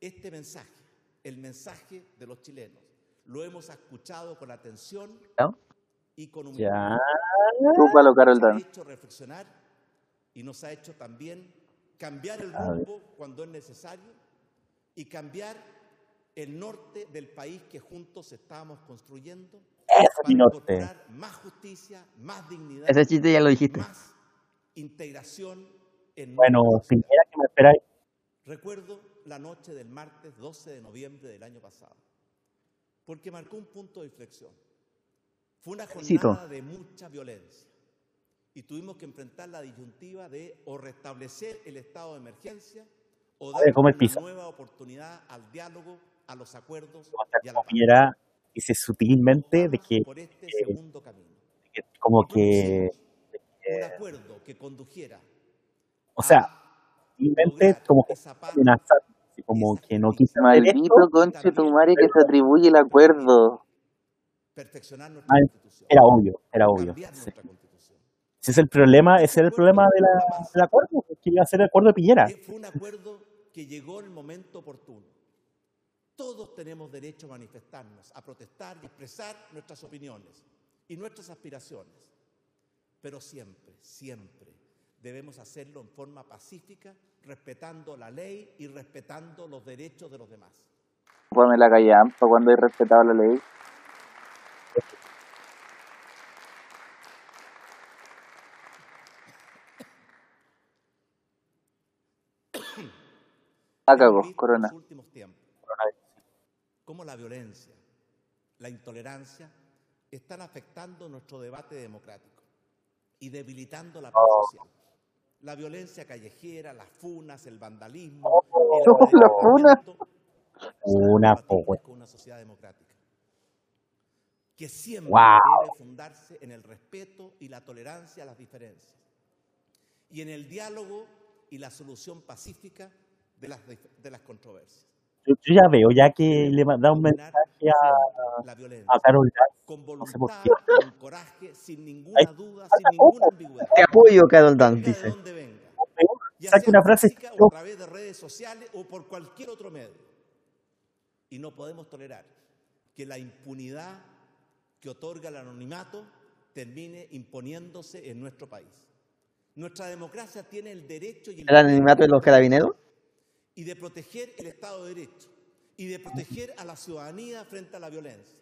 Este mensaje, el mensaje de los chilenos, lo hemos escuchado con atención y con humildad Ya. Carol nos ha hecho reflexionar y nos ha hecho también cambiar el rumbo cuando es necesario y cambiar el norte del país que juntos estamos construyendo para mi norte. más justicia, más dignidad, Ese chiste ya lo dijiste. más integración en Bueno. Piñera, que me esperáis? Recuerdo la noche del martes 12 de noviembre del año pasado, porque marcó un punto de inflexión. Fue una jornada de mucha violencia y tuvimos que enfrentar la disyuntiva de o restablecer el estado de emergencia o A dar una pizza. nueva oportunidad al diálogo, a los acuerdos O sea, y a como la paz. Piñera dice sutilmente de que, por este eh, segundo camino. que como que, un acuerdo que condujera o sea, sutilmente como que amenazar, como que no quiso hacer Maldito esto, conche tu madre que se atribuye el acuerdo. perfeccionar nuestra Ah, constitución. era obvio, era obvio. Sí. Ese es el problema, ese era el problema de la, del acuerdo, que iba a ser el acuerdo de Piñera. Fue un acuerdo llegó el momento oportuno. Todos tenemos derecho a manifestarnos, a protestar y expresar nuestras opiniones y nuestras aspiraciones. Pero siempre, siempre, debemos hacerlo en forma pacífica, respetando la ley y respetando los derechos de los demás. Ponme la callampa cuando he respetado la ley. Ah, visto corona. En los últimos tiempos, cómo la violencia, la intolerancia están afectando nuestro debate democrático y debilitando la paz social. La violencia callejera, las funas, el vandalismo, el Oh, la funa. Una con una sociedad democrática que siempre Wow. debe fundarse en el respeto y la tolerancia a las diferencias y en el diálogo y la solución pacífica de las, de las controversias. Yo, yo ya veo, ya que le da un mensaje a, la violencia a Carol Dance. con sé por voluntad, qué. con coraje, sin ninguna Ay, duda, sin ninguna ambigüedad. Te apoyo, Carol Dance, dice. Saque una frase o a través de redes sociales o por cualquier otro medio. Y no podemos tolerar que la impunidad que otorga el anonimato termine imponiéndose en nuestro país. Nuestra democracia tiene el derecho y el ¿El anonimato de los carabineros? Y de proteger el Estado de Derecho y de proteger a la ciudadanía frente a la violencia.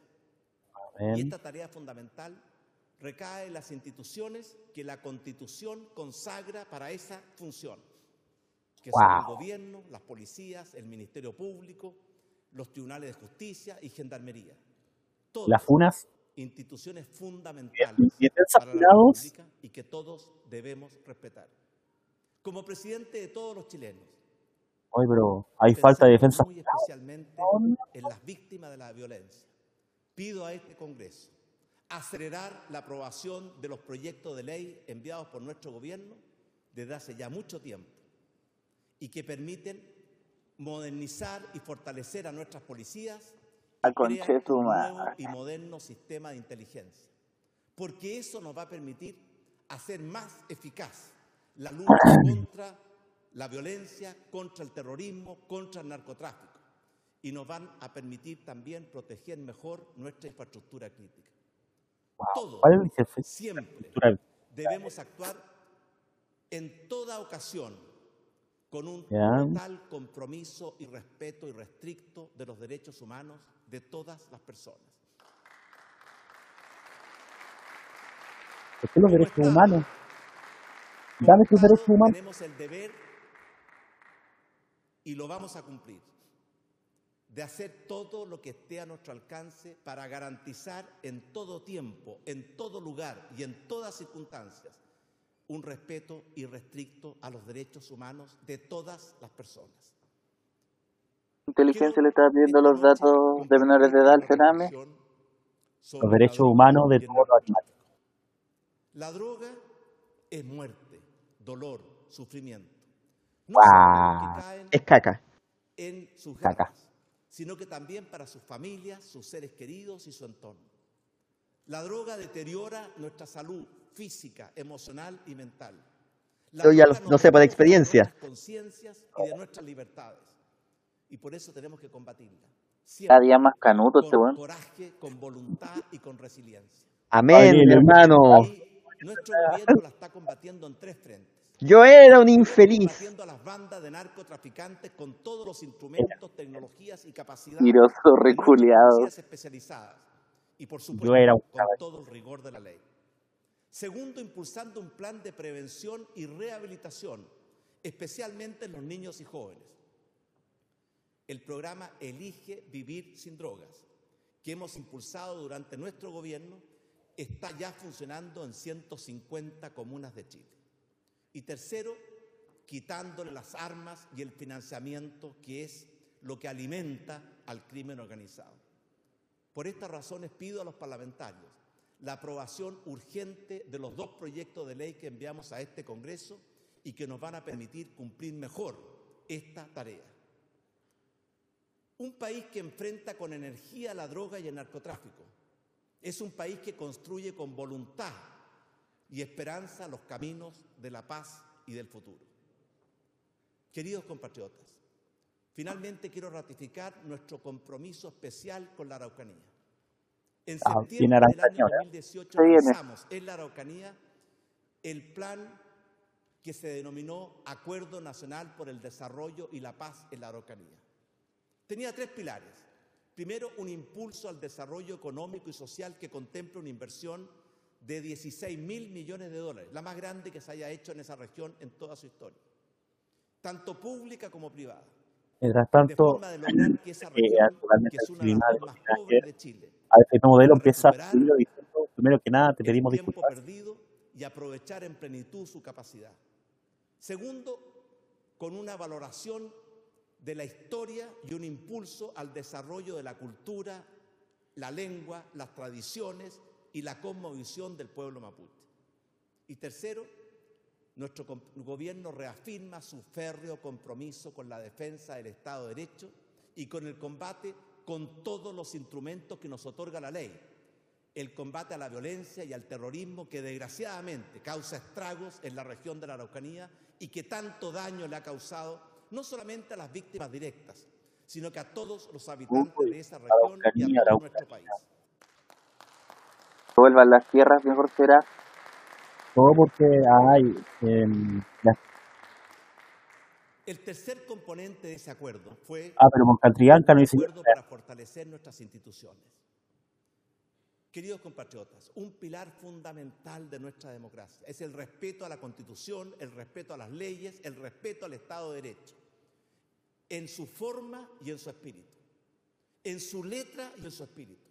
Y esta tarea fundamental recae en las instituciones que la Constitución consagra para esa función, que son el gobierno, las policías, el Ministerio Público, los tribunales de justicia y gendarmería. Todas Las funas, instituciones fundamentales para la. República y que todos debemos respetar. Como presidente de todos los chilenos, Oye, pero hay falta de defensa. Muy especialmente en las víctimas de la violencia. Pido a este Congreso acelerar la aprobación de los proyectos de ley enviados por nuestro gobierno desde hace ya mucho tiempo y que permiten modernizar y fortalecer a nuestras policías A crear un nuevo y moderno sistema de inteligencia. Porque eso nos va a permitir hacer más eficaz la lucha contra la violencia, contra el terrorismo, contra el narcotráfico. Y nos van a permitir también proteger mejor nuestra infraestructura crítica. Todos, ¿Cuál es el jefe? siempre, debemos actuar en toda ocasión con un total compromiso y respeto irrestricto de los derechos humanos de todas las personas. ¿Por qué los derechos humanos? Dame tus derechos humanos. Tenemos el deber y lo vamos a cumplir de hacer todo lo que esté a nuestro alcance para garantizar en todo tiempo, en todo lugar y en todas circunstancias un respeto irrestricto a los derechos humanos de todas las personas. Inteligencia le estaba pidiendo los datos de menores de edad al Sename. Los derechos humanos de todos los animales. La droga es muerte, dolor, sufrimiento. No que caen Es caca. en sus Caca. garras, sino que también para sus familias, sus seres queridos y su entorno. La droga deteriora nuestra salud física, emocional y mental. La Yo ya lo- lo sé por de experiencia. nuestras conciencias y de nuestras libertades. Y por eso tenemos que combatirla. Cada día más canuto este con weón. coraje, con voluntad y con resiliencia. Amén, Ay, mi hermano. Y nuestro gobierno la está combatiendo en tres frentes. Yo era un infeliz. Combatiendo a las bandas de narcotraficantes con todos los instrumentos, tecnologías y capacidades. Miroso reculeado. Y por supuesto, Yo era un con todo el rigor de la ley. Segundo, impulsando un plan de prevención y rehabilitación, especialmente en los niños y jóvenes. El programa Elige Vivir sin Drogas, que hemos impulsado durante nuestro gobierno, está ya funcionando en 150 comunas de Chile. Y tercero, quitándole las armas y el financiamiento que es lo que alimenta al crimen organizado. Por estas razones pido a los parlamentarios la aprobación urgente de los dos proyectos de ley que enviamos a este Congreso y que nos van a permitir cumplir mejor esta tarea. Un país que enfrenta con energía la droga y el narcotráfico. Es un país que construye con voluntad y esperanza los caminos de la paz y del futuro. Queridos compatriotas, finalmente quiero ratificar nuestro compromiso especial con la Araucanía. En septiembre del año ¿verdad? 2018 Se viene. lanzamos en la Araucanía el plan que se denominó Acuerdo Nacional por el Desarrollo y la Paz en la Araucanía. Tenía tres pilares. Primero, un impulso al desarrollo económico y social que contempla una inversión de 16 mil millones de dólares, la más grande que se haya hecho en esa región en toda su historia, tanto pública como privada. Mientras De tanto, de lograr que esa eh, región, actualmente que es el una de las de más pobres de Chile, a este modelo empieza Julio, diciendo, primero que nada, te pedimos disculpas. perdido y aprovechar en plenitud su capacidad. Segundo, con una valoración de la historia y un impulso al desarrollo de la cultura, la lengua, las tradiciones y la cosmovisión del pueblo mapuche. Y tercero, nuestro gobierno reafirma su férreo compromiso con la defensa del Estado de Derecho y con el combate con todos los instrumentos que nos otorga la ley. El combate a la violencia y al terrorismo que desgraciadamente causa estragos en la región de la Araucanía y que tanto daño le ha causado no solamente a las víctimas directas, sino que a todos los habitantes de esa región y a todo nuestro país. Vuelvan las tierras, mejor será. Todo porque hay em, las- El tercer componente de ese acuerdo fue Ah, pero Moncantrianca no un dice acuerdo para fortalecer nuestras instituciones. Queridos compatriotas, un pilar fundamental de nuestra democracia es el respeto a la Constitución, el respeto a las leyes, el respeto al Estado de Derecho, en su forma y en su espíritu, en su letra y en su espíritu.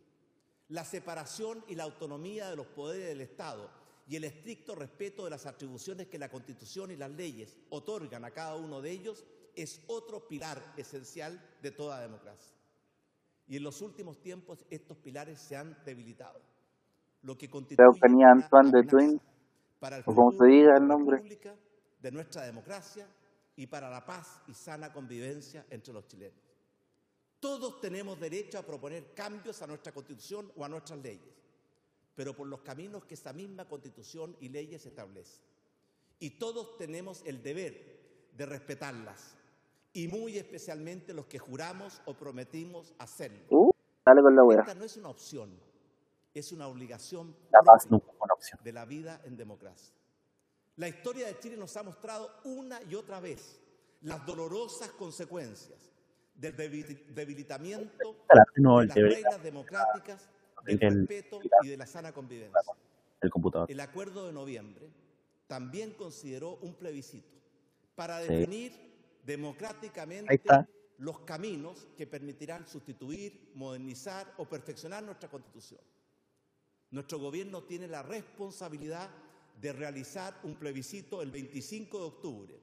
La separación y la autonomía de los poderes del Estado y el estricto respeto de las atribuciones que la Constitución y las leyes otorgan a cada uno de ellos es otro pilar esencial de toda democracia. Y en los últimos tiempos estos pilares se han debilitado, lo que constituye una Antoine de Twin, para el o como se diga el la nombre. República, de nuestra democracia y para la paz y sana convivencia entre los chilenos. Todos tenemos derecho a proponer cambios a nuestra constitución o a nuestras leyes, pero por los caminos que esa misma constitución y leyes establecen. Y todos tenemos el deber de respetarlas, y muy especialmente los que juramos o prometimos hacerlo. Uh, dale con la wea. Esta no es una opción, es una obligación la paz nunca una opción. de la vida en democracia. La historia de Chile nos ha mostrado una y otra vez las dolorosas consecuencias del debi- debilitamiento no, de el, las reglas democráticas, del el- respeto y de la sana convivencia. el computador. El acuerdo de noviembre también consideró un plebiscito para Sí. definir democráticamente los caminos que permitirán sustituir, modernizar o perfeccionar nuestra constitución. Nuestro gobierno tiene la responsabilidad de realizar un plebiscito el 25 de octubre,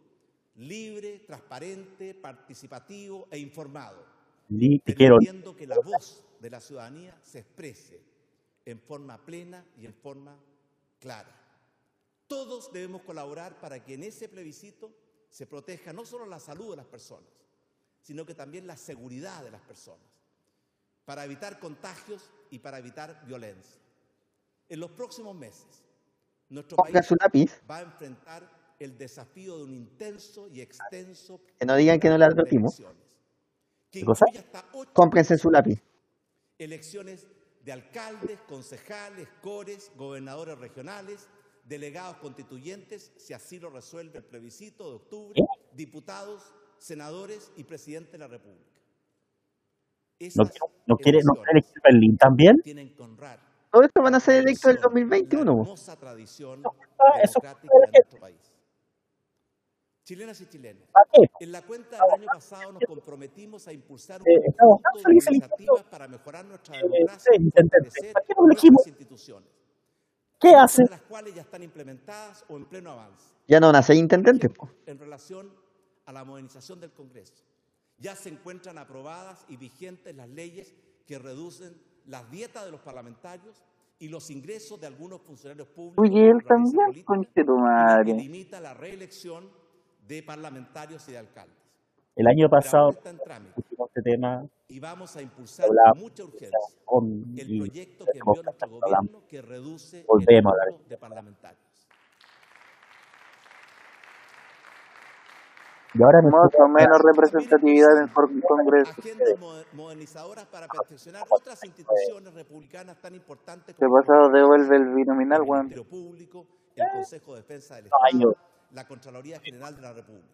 libre, transparente, participativo e informado quiero. permitiendo que la voz de la ciudadanía se exprese en forma plena y en forma clara. Todos debemos colaborar para que en ese plebiscito se proteja no solo la salud de las personas, sino que también la seguridad de las personas, para evitar contagios y para evitar violencia. En los próximos meses, nuestro país va a enfrentar el desafío de un intenso y extenso que no digan que no le advertimos. ¿Qué cosa? incluye hasta ocho Cómprense su lápiz. elecciones de alcaldes, concejales, cores, gobernadores regionales, delegados constituyentes, si así lo resuelve el plebiscito de octubre, diputados, senadores y presidente de la República. ¿No, Esas no quiere, no quiere elegir Berlín también? tienen que honrar Todo esto van a ser electos el tradición, 2021. La tradición Ah, eso democrática de nuestro país. Chilenas y chilenos, ¿Para qué? en la cuenta del año pasado nos comprometimos a impulsar un Eh, estamos tan conjunto de felices iniciativas para mejorar nuestra Eh, democracia y intendente. fortalecer nuestras instituciones, ¿Qué hace? muchas de las cuales ya están implementadas o en pleno avance. Ya no intendentes. po. En relación a la modernización del Congreso, ya se encuentran aprobadas y vigentes las leyes que reducen las dietas de los parlamentarios y los ingresos de algunos funcionarios públicos. Oye, él también, la que madre. limita la reelección de parlamentarios y de alcaldes. El año pasado este tema y vamos a impulsar Hablaba- con mucha urgencia con, el proyecto que hemos envió nuestro gobierno que reduce el Volvemos hablar. número de parlamentarios. Y ahora o menos representatividad en el Congreso. Agendas mo- modernizadoras para perfeccionar otras instituciones republicanas tan importantes Se como pasado el devuelve el binominal, el weón. Ministerio Público, el Consejo de Defensa del Estado, la Contraloría General de la República.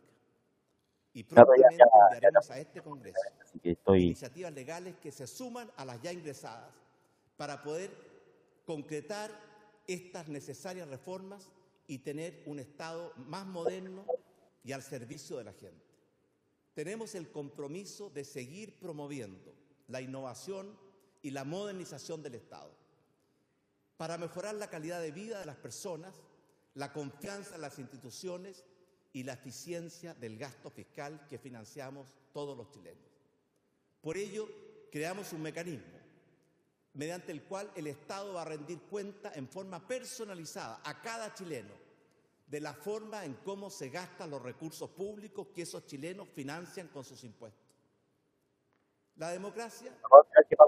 Y prontamente enviaremos a este Congreso estoy iniciativas legales que se suman a las ya ingresadas para poder concretar estas necesarias reformas y tener un Estado más moderno y al servicio de la gente. Tenemos el compromiso de seguir promoviendo la innovación y la modernización del Estado para mejorar la calidad de vida de las personas, la confianza en las instituciones y la eficiencia del gasto fiscal que financiamos todos los chilenos. Por ello, creamos un mecanismo mediante el cual el Estado va a rendir cuenta en forma personalizada a cada chileno de la forma en cómo se gastan los recursos públicos que esos chilenos financian con sus impuestos. La democracia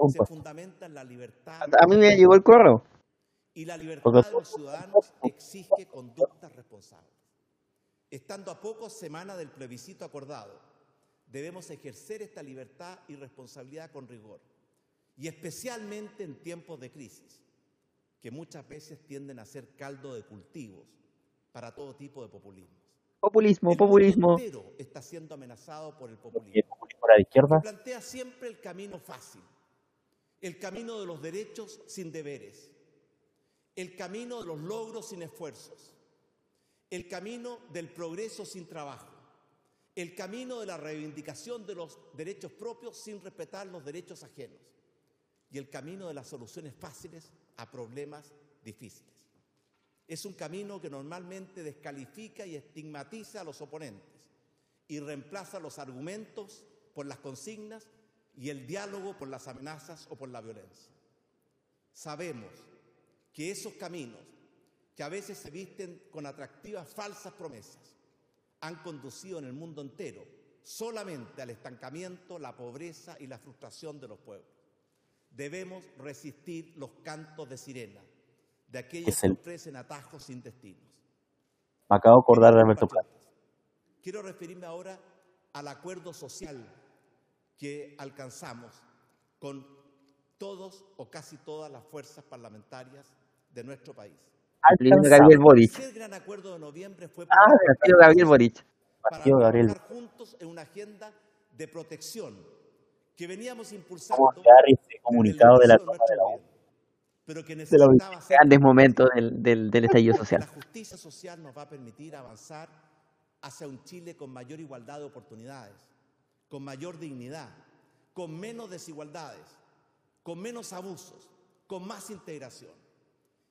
se fundamenta en la libertad A mí me llegó el correo. Y la libertad de los ciudadanos exige conductas responsables. Estando a pocas semanas del plebiscito acordado, debemos ejercer esta libertad y responsabilidad con rigor, y especialmente en tiempos de crisis, que muchas veces tienden a ser caldo de cultivos para todo tipo de populismos. Populismo, El populismo. entero está siendo amenazado por el populismo el populismo era de izquierda. plantea siempre el camino fácil, el camino de los derechos sin deberes, el camino de los logros sin esfuerzos, el camino del progreso sin trabajo, el camino de la reivindicación de los derechos propios sin respetar los derechos ajenos y el camino de las soluciones fáciles a problemas difíciles. Es un camino que normalmente descalifica y estigmatiza a los oponentes y reemplaza los argumentos por las consignas y el diálogo por las amenazas o por la violencia. Sabemos que esos caminos, que a veces se visten con atractivas falsas promesas, han conducido en el mundo entero solamente al estancamiento, la pobreza y la frustración de los pueblos. Debemos resistir los cantos de sirena de aquellos que ofrecen atajos sin destinos. Me acabo de acordar de compatriotas, Quiero referirme ahora al acuerdo social que alcanzamos con todos o casi todas las fuerzas parlamentarias de nuestro país. Gabriel Boric. Ese gran acuerdo de noviembre fue Ah, partido Gabriel Boric. Partido Gabriel. trabajar juntos en una agenda de protección que veníamos Vamos impulsando el comunicado de la inicio de gobierno, pero que de la necesitaba Grandes momentos del, del, del estallido La social. justicia social nos va a permitir avanzar hacia un Chile con mayor igualdad de oportunidades, con mayor dignidad, con menos desigualdades, con menos abusos, con más integración.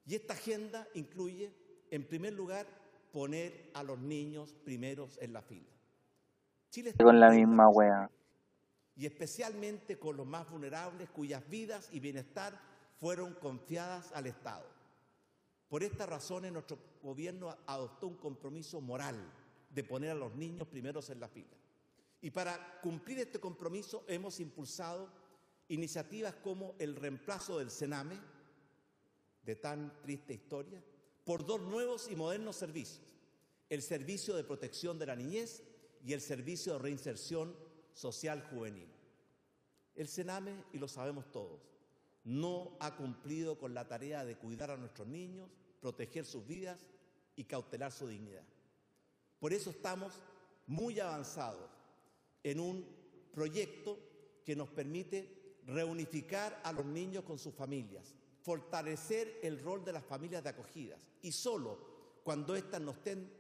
Y esta agenda incluye, en primer lugar, poner a los niños primeros en la fila. Chile está Con la misma wea. y especialmente con los más vulnerables cuyas vidas y bienestar fueron confiadas al Estado. Por estas razones nuestro gobierno adoptó un compromiso moral de poner a los niños primeros en la fila. Y para cumplir este compromiso hemos impulsado iniciativas como el reemplazo del Sename, de tan triste historia, por dos nuevos y modernos servicios, el Servicio de Protección de la Niñez y el Servicio de Reinserción Social Juvenil. El Sename, y lo sabemos todos, no ha cumplido con la tarea de cuidar a nuestros niños, proteger sus vidas y cautelar su dignidad. Por eso estamos muy avanzados en un proyecto que nos permite reunificar a los niños con sus familias, fortalecer el rol de las familias de acogidas y solo cuando éstas no estén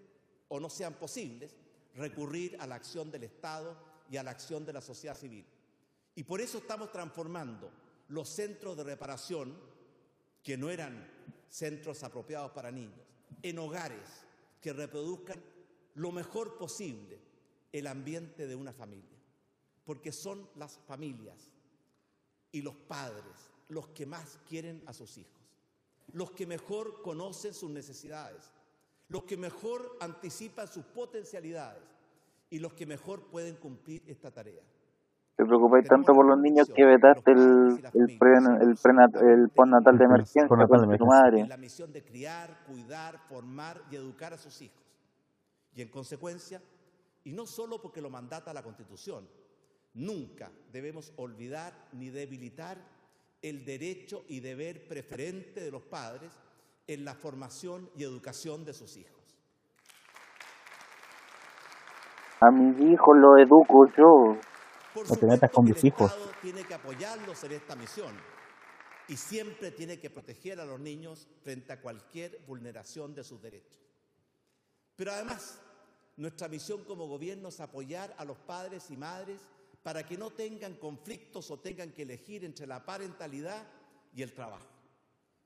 o no sean posibles, recurrir a la acción del Estado y a la acción de la sociedad civil. Y por eso estamos transformando los centros de reparación, que no eran centros apropiados para niños, en hogares que reproduzcan lo mejor posible el ambiente de una familia. Porque son las familias y los padres los que más quieren a sus hijos, los que mejor conocen sus necesidades, los que mejor anticipan sus potencialidades y los que mejor pueden cumplir esta tarea. Te preocupáis tanto por los niños que vetaste el, el, pre, el, el postnatal de emergencia con tu madre. en la misión de criar, cuidar, formar y educar a sus hijos. Y en consecuencia, y no solo porque lo mandata la Constitución, nunca debemos olvidar ni debilitar el derecho y deber preferente de los padres en la formación y educación de sus hijos. A mis hijos los educo yo. Por No te metas supuesto con mis el hijos. Estado tiene que apoyarlos en esta misión y siempre tiene que proteger a los niños frente a cualquier vulneración de sus derechos. Pero además, nuestra misión como gobierno es apoyar a los padres y madres para que no tengan conflictos o tengan que elegir entre la parentalidad y el trabajo.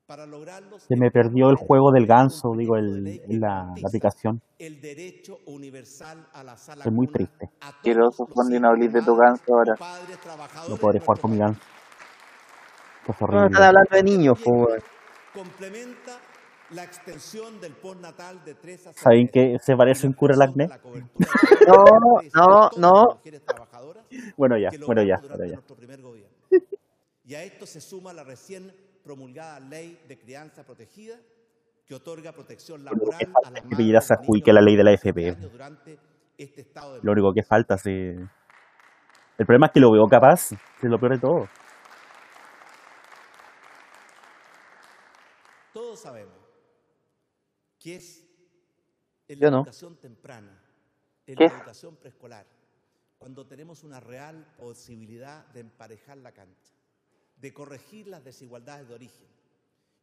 Para lograrlos, Se me perdió el juego del ganso, digo, el, en la, la aplicación. el derecho universal a la sala Estoy muy triste. a todos Asqueroso, los Juan, y no hijos hables de tu ganso ahora. No podré jugar con mi ganso. Esto es No, horrible. están hablando de niños, pues, weón. complementa la extensión del postnatal de 3 a 6 ¿Saben que se parece un la cura al acné? No, no, no. Bueno, ya, que bueno, ya, bueno, ya. Y a esto se suma la recién promulgada ley de crianza protegida que otorga protección Lo laboral que falta a las que madres se de adjudique niños la ley de la FP. 7 años durante este Lo único que falta, sí. El problema es que lo veo capaz, que es lo peor de todo. Todos sabemos que es en la no. educación temprana, en ¿Qué la educación preescolar, cuando tenemos una real posibilidad de emparejar la cancha, de corregir las desigualdades de origen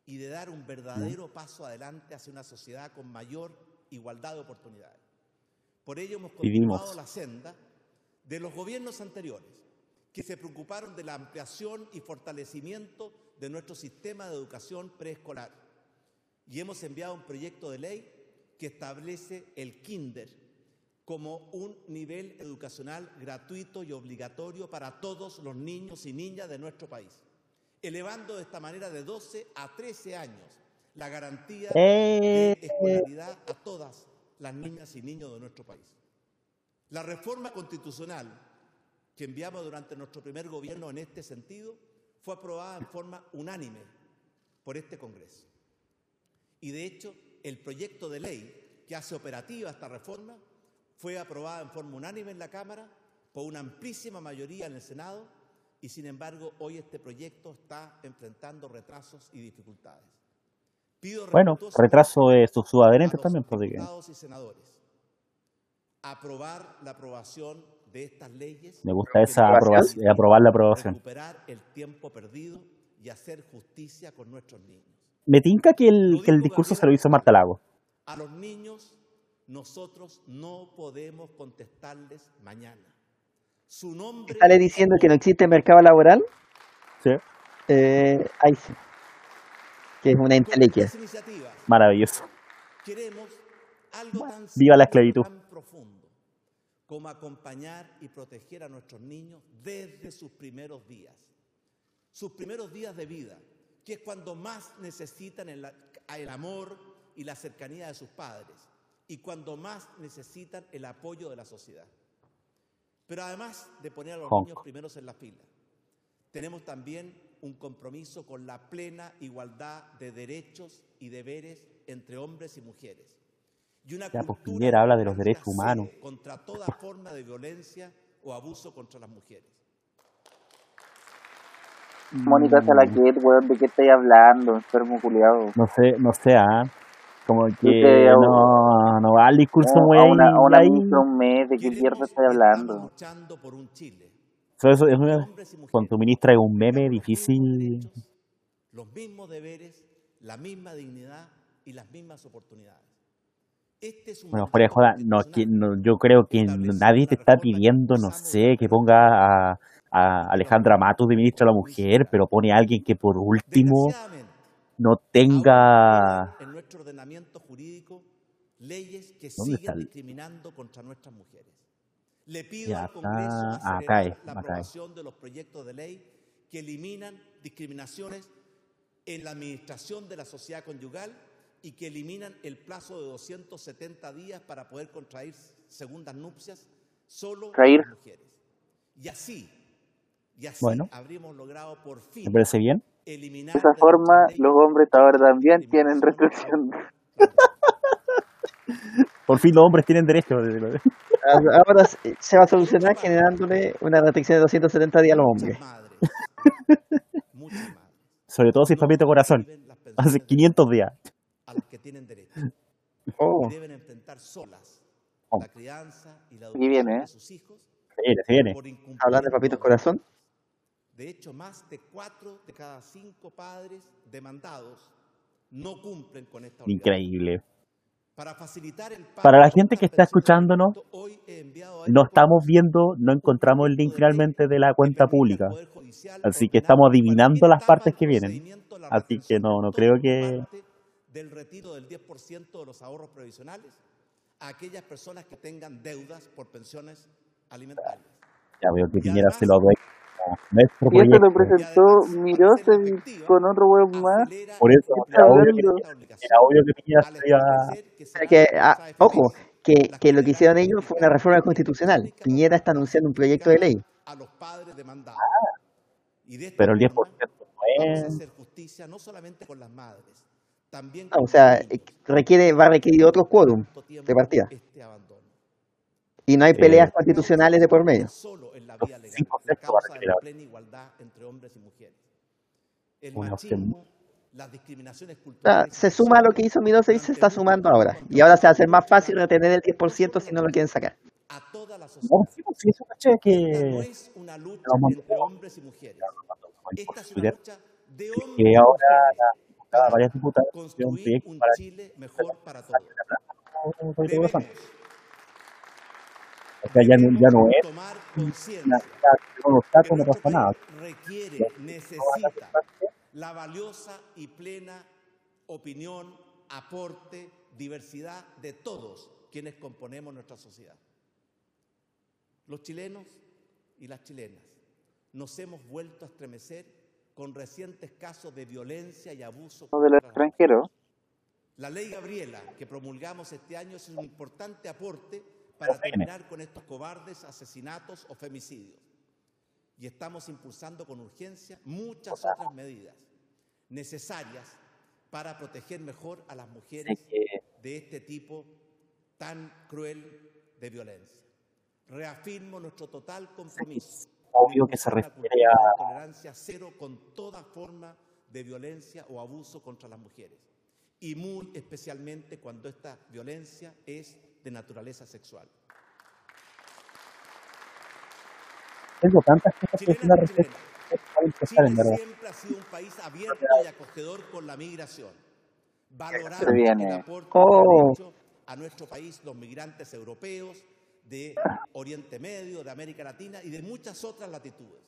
y de dar un verdadero paso adelante hacia una sociedad con mayor igualdad de oportunidades. Por ello hemos continuado la senda de los gobiernos anteriores, que se preocuparon de la ampliación y fortalecimiento de nuestro sistema de educación preescolar. Y hemos enviado un proyecto de ley que establece el kinder como un nivel educacional gratuito y obligatorio para todos los niños y niñas de nuestro país, elevando de esta manera de 12 a 13 años la garantía de ¡Eh! escolaridad a todas las niñas y niños de nuestro país. La reforma constitucional que enviamos durante nuestro primer gobierno en este sentido fue aprobada en forma unánime por este Congreso. Y de hecho, el proyecto de ley que hace operativa esta reforma fue aprobada en forma unánime en la Cámara por una amplísima mayoría en el Senado y sin embargo hoy este proyecto está enfrentando retrasos y dificultades. Pido Bueno, retraso de sus subadherentes también, diputados y senadores aprobar la aprobación de estas leyes me gusta esa aprobación, aprobar la aprobación. recuperar el tiempo perdido y hacer justicia con nuestros niños. Me tinca que el, que el discurso se lo hizo Marta Lago. A los niños nosotros no podemos contestarles mañana. Su nombre ¿Sale diciendo que no existe mercado laboral? Sí, Eh, ahí sí. Que es una iniciativas maravilloso. queremos algo tan Viva la esclavitud. tan profundo como acompañar y proteger a nuestros niños desde sus primeros días. Sus primeros días de vida, que es cuando más necesitan el, el amor y la cercanía de sus padres y cuando más necesitan el apoyo de la sociedad. Pero además de poner a los niños primeros en la fila, tenemos también un compromiso con la plena igualdad de derechos y deberes entre hombres y mujeres. Y una Ya, pues, cultura habla de los derechos humanos. contra toda forma de violencia o abuso contra las mujeres. Mónica Mm, Salaquet, weón, ¿de qué estáis hablando? Enfermo culiado. No sé, no sé, ah. Como que Dice, a- no, no va al discurso muy a una, a una ahí. un mes, ¿de qué mierda estáis hablando? luchando por un Chile. Eso- eso es una- con tu ministra es un meme tengan los mismos difícil. los mismos deberes, la misma dignidad y las mismas oportunidades. Este es un Bueno, fuera de joda, no, que, no, yo creo que nadie te está pidiendo, no sé, que ponga a, a Alejandra Matos de ministra de la Mujer, pero pone a alguien que por último no tenga... en nuestro ordenamiento jurídico leyes que ¿Dónde está siguen discriminando contra nuestras mujeres. Le pido Ya al Congreso está, acelerar acá es, la acá es. aprobación de los proyectos de ley que eliminan discriminaciones en la administración de la sociedad conyugal y que eliminan el plazo de 270 días para poder contraer segundas nupcias solo Traer. las mujeres. Y así, y así Bueno. habríamos logrado por fin ¿Me parece bien? eliminar De esa forma, los hombres ahora también la tienen restricción. Por fin los hombres tienen derecho. Ahora se va a solucionar generándole una restricción de 270 días a los hombres. Sobre todo si es papito corazón. Hace pensiones 500 días. a las que tienen derecho Oh, y deben enfrentar solas Oh. la crianza y la educación ¿eh? de sus hijos Se viene, se viene. Hablando de papitos corazón. De hecho, más de cuatro de cada cinco padres demandados no cumplen con esta obligación. Increíble. Para facilitar el Para la gente que está pensiones escuchándonos, No este estamos viendo, no encontramos el link de finalmente de la cuenta pública. Así que estamos adivinando las partes que vienen. Así que no, no creo que... parte del retiro del 10% de los ahorros previsionales a aquellas personas que tengan deudas por pensiones alimentarias. Ya veo que Piñera se lo Y esto lo presentó Mirosevic con otro weón más. Por eso ¿Qué era está obvio que, era obvio que Piñera al se iba... establecer que ah, ojo, que, lo que hicieron ellos fue una reforma constitucional. Piñera está anunciando un proyecto de ley. a los padres demandados. Y de esta Pero el 10% forma no es... hacer justicia no solamente con las madres, también Ah, con o sea, eh, requiere, va a requerir otro quórum de partida. este abandono. Y no hay Eh, peleas constitucionales de por medio. Solo cinco va a requerir plena igualdad entre hombres y mujeres. El machismo, las discriminaciones Ah, culturales se suma a lo que hizo se está sumando ahora. Y ahora se va a hacer más fácil retener el no 10% solo si no lo quieren sacar. a toda la No, sociedad. sí, pues, sí, eso caché Esta no que... es una lucha Lo mandó, entre hombres y mujeres. lo mandó por Esta es una Twitter, lucha de que hombres y ahora la varias diputadas, construir un Chile mejor para todos. un proyecto de razón. Debemos, O sea, ya no, ya no es una, no nuestro pasa nada. requiere, necesita la valiosa y plena opinión, aporte, diversidad de todos quienes componemos nuestra sociedad. Los chilenos y las chilenas nos hemos vuelto a estremecer con recientes casos de violencia y abuso de los contra las extranjeros. la ley Gabriela que promulgamos este año es un importante aporte para terminar con estos cobardes asesinatos o femicidios. Y estamos impulsando con urgencia muchas otras medidas necesarias para proteger mejor a las mujeres de este tipo tan cruel de violencia. Reafirmo nuestro total compromiso obvio que se refiere a... tolerancia cero con toda forma de violencia o abuso contra las mujeres. Y muy especialmente cuando esta violencia es de naturaleza sexual. Tengo tantas cosas que para empezar, en Chile verdad. siempre ha sido un país abierto y acogedor con la migración. Viene. el aporte Oh. que han hecho a nuestro país los migrantes europeos de Oriente Medio, de América Latina y de muchas otras latitudes,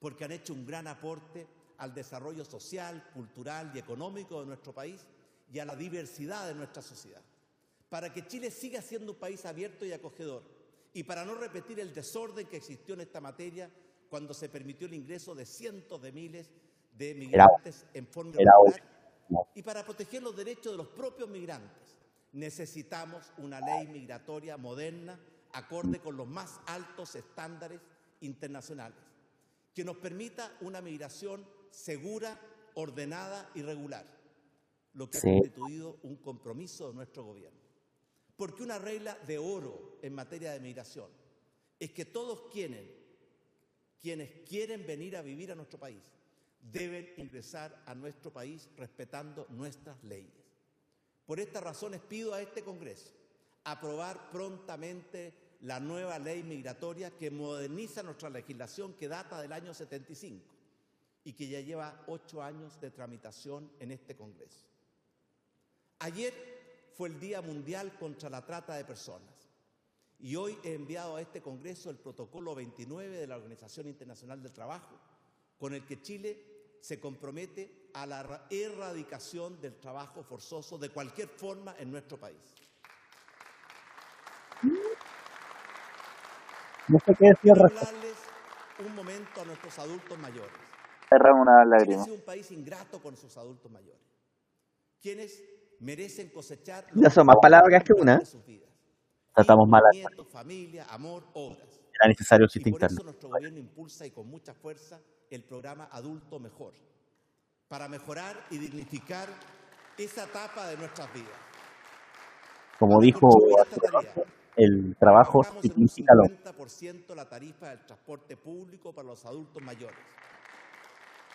porque han hecho un gran aporte al desarrollo social, cultural y económico de nuestro país y a la diversidad de nuestra sociedad. Para que Chile siga siendo un país abierto y acogedor y para no repetir el desorden que existió en esta materia cuando se permitió el ingreso de cientos de miles de migrantes en forma irregular y para proteger los derechos de los propios migrantes, necesitamos una ley migratoria moderna, acorde con los más altos estándares internacionales, que nos permita una migración segura, ordenada y regular, lo que Sí. ha constituido un compromiso de nuestro gobierno. Porque una regla de oro en materia de migración es que todos quienes, quieren venir a vivir a nuestro país deben ingresar a nuestro país respetando nuestras leyes. Por estas razones pido a este Congreso aprobar prontamente la nueva ley migratoria que moderniza nuestra legislación que data del año 75 y que ya lleva ocho años de tramitación en este Congreso. Ayer fue el Día Mundial contra la Trata de Personas y hoy he enviado a este Congreso el protocolo 29 de la Organización Internacional del Trabajo, con el que Chile se compromete a la ra- erradicación del trabajo forzoso de cualquier forma en nuestro país. No sé qué decir un momento a nuestros adultos mayores. Una Chile ha lágrima. sido un país ingrato con sus adultos mayores, quienes merecen cosechar Ya son más palabras que una. Tratamos mal a familia, amor, obras. Era necesario Y sitio por eso interno. nuestro gobierno impulsa y con mucha fuerza el programa Adulto Mejor, para mejorar y dignificar esa etapa de nuestras vidas. Como dijo el trabajo un significa lo 50% la tarifa del transporte público para los adultos mayores.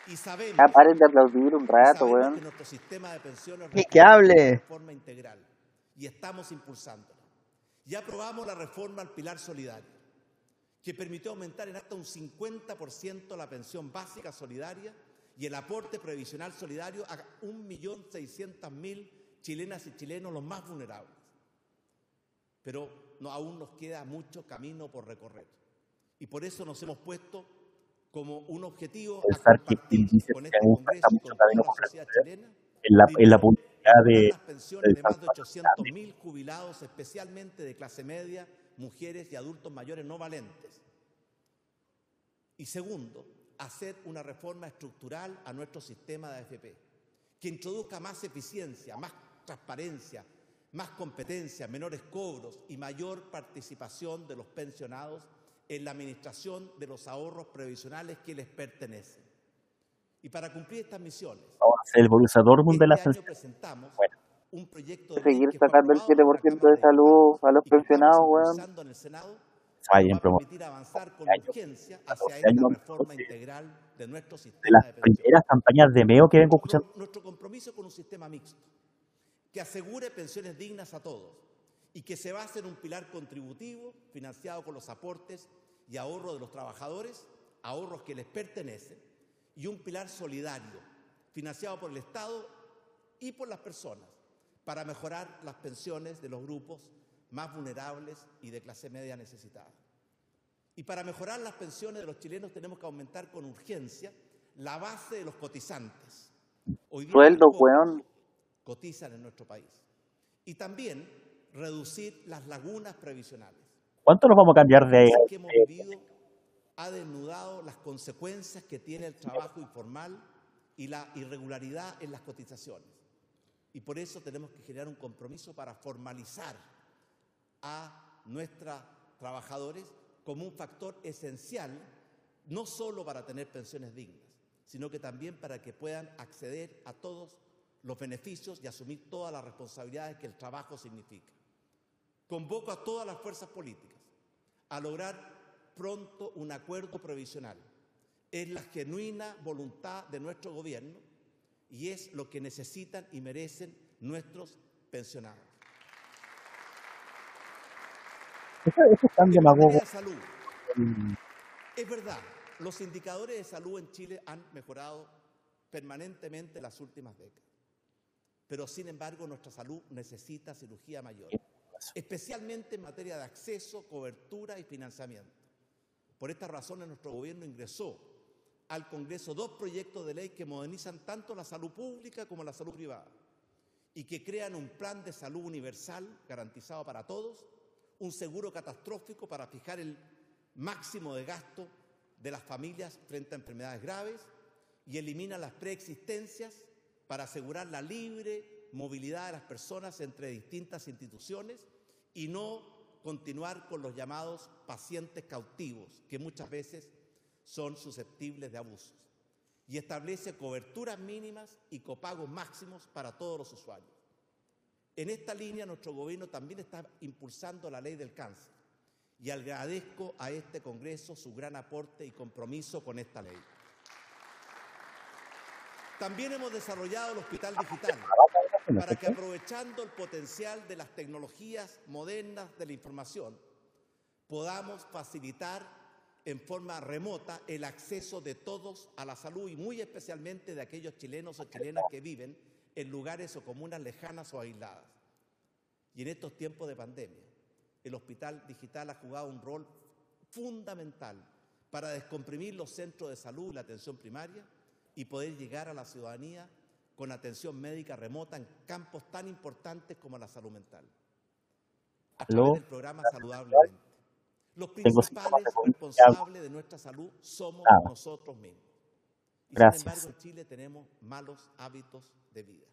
Y sabemos, Ya paren de aplaudir un y rato, weón. que nuestro sistema de pensiones Ni que hable. una reforma integral y estamos impulsándolo. Y aprobamos la reforma al pilar solidario, que permitió aumentar en hasta un 50% la pensión básica solidaria y el aporte previsional solidario a 1.600.000 chilenas y chilenos los más vulnerables. Pero no, aún nos queda mucho camino por recorrer. Y por eso nos hemos puesto como un objetivo Pensar que compartir dice que este aún Congreso falta y mucho camino por recorrer en la, en la publicidad de, del de más de Santo 800.000 jubilados, especialmente de clase media, mujeres y adultos mayores no valentes. Y segundo, hacer una reforma estructural a nuestro sistema de AFP, que introduzca más eficiencia, más transparencia, más competencia, menores cobros y mayor participación de los pensionados en la administración de los ahorros previsionales que les pertenecen. Y para cumplir estas misiones, el Borussia Dortmund de este las año pensiones. presentamos Bueno. un proyecto de Seguir sacando el aprobado por la 7% Cámara de salud a los pensionados, weón. en el Senado permitir avanzar con años, urgencia 14 hacia esta años, reforma de- integral de nuestro de sistema las de primeras campañas de MEO que vengo escuchando. Nuestro compromiso con un sistema mixto que asegure pensiones dignas a todos y que se base en un pilar contributivo financiado con los aportes y ahorros de los trabajadores, ahorros que les pertenecen, y un pilar solidario financiado por el Estado y por las personas para mejorar las pensiones de los grupos más vulnerables y de clase media necesitada. Y para mejorar las pensiones de los chilenos tenemos que aumentar con urgencia la base de los cotizantes. Hoy día Sueldo, weón. cotizan en nuestro país. Y también reducir las lagunas previsionales. ¿Cuánto nos vamos a cambiar de, crisis que hemos vivido ha desnudado las consecuencias que tiene el trabajo informal y la irregularidad en las cotizaciones. Y por eso tenemos que generar un compromiso para formalizar a nuestros trabajadores como un factor esencial, no solo para tener pensiones dignas, sino que también para que puedan acceder a todos los beneficios y asumir todas las responsabilidades que el trabajo significa. Convoco a todas las fuerzas políticas a lograr pronto un acuerdo provisional. Es la genuina voluntad de nuestro gobierno y es lo que necesitan y merecen nuestros pensionados. Eso, eso es tan demagogo. es verdad, los indicadores de salud en Chile han mejorado permanentemente en las últimas décadas. Pero sin embargo, nuestra salud necesita cirugía mayor, especialmente en materia de acceso, cobertura y financiamiento. Por esta razón, nuestro gobierno ingresó al Congreso dos proyectos de ley que modernizan tanto la salud pública como la salud privada y que crean un plan de salud universal garantizado para todos, un seguro catastrófico para fijar el máximo de gasto de las familias frente a enfermedades graves y elimina las preexistencias para asegurar la libre movilidad de las personas entre distintas instituciones y no continuar con los llamados pacientes cautivos, que muchas veces son susceptibles de abusos. Y establece coberturas mínimas y copagos máximos para todos los usuarios. En esta línea, nuestro gobierno también está impulsando la ley del cáncer y agradezco a este Congreso su gran aporte y compromiso con esta ley. También hemos desarrollado el Hospital Digital para que aprovechando el potencial de las tecnologías modernas de la información, podamos facilitar en forma remota el acceso de todos a la salud y muy especialmente de aquellos chilenos o chilenas que viven en lugares o comunas lejanas o aisladas. Y en estos tiempos de pandemia, el hospital digital ha jugado un rol fundamental para descomprimir los centros de salud y la atención primaria y poder llegar a la ciudadanía con atención médica remota en campos tan importantes como la salud mental. A través del programa Saludablemente. Los principales responsables de nuestra salud somos nosotros mismos. Y Gracias. sin embargo, en Chile tenemos malos hábitos de vida.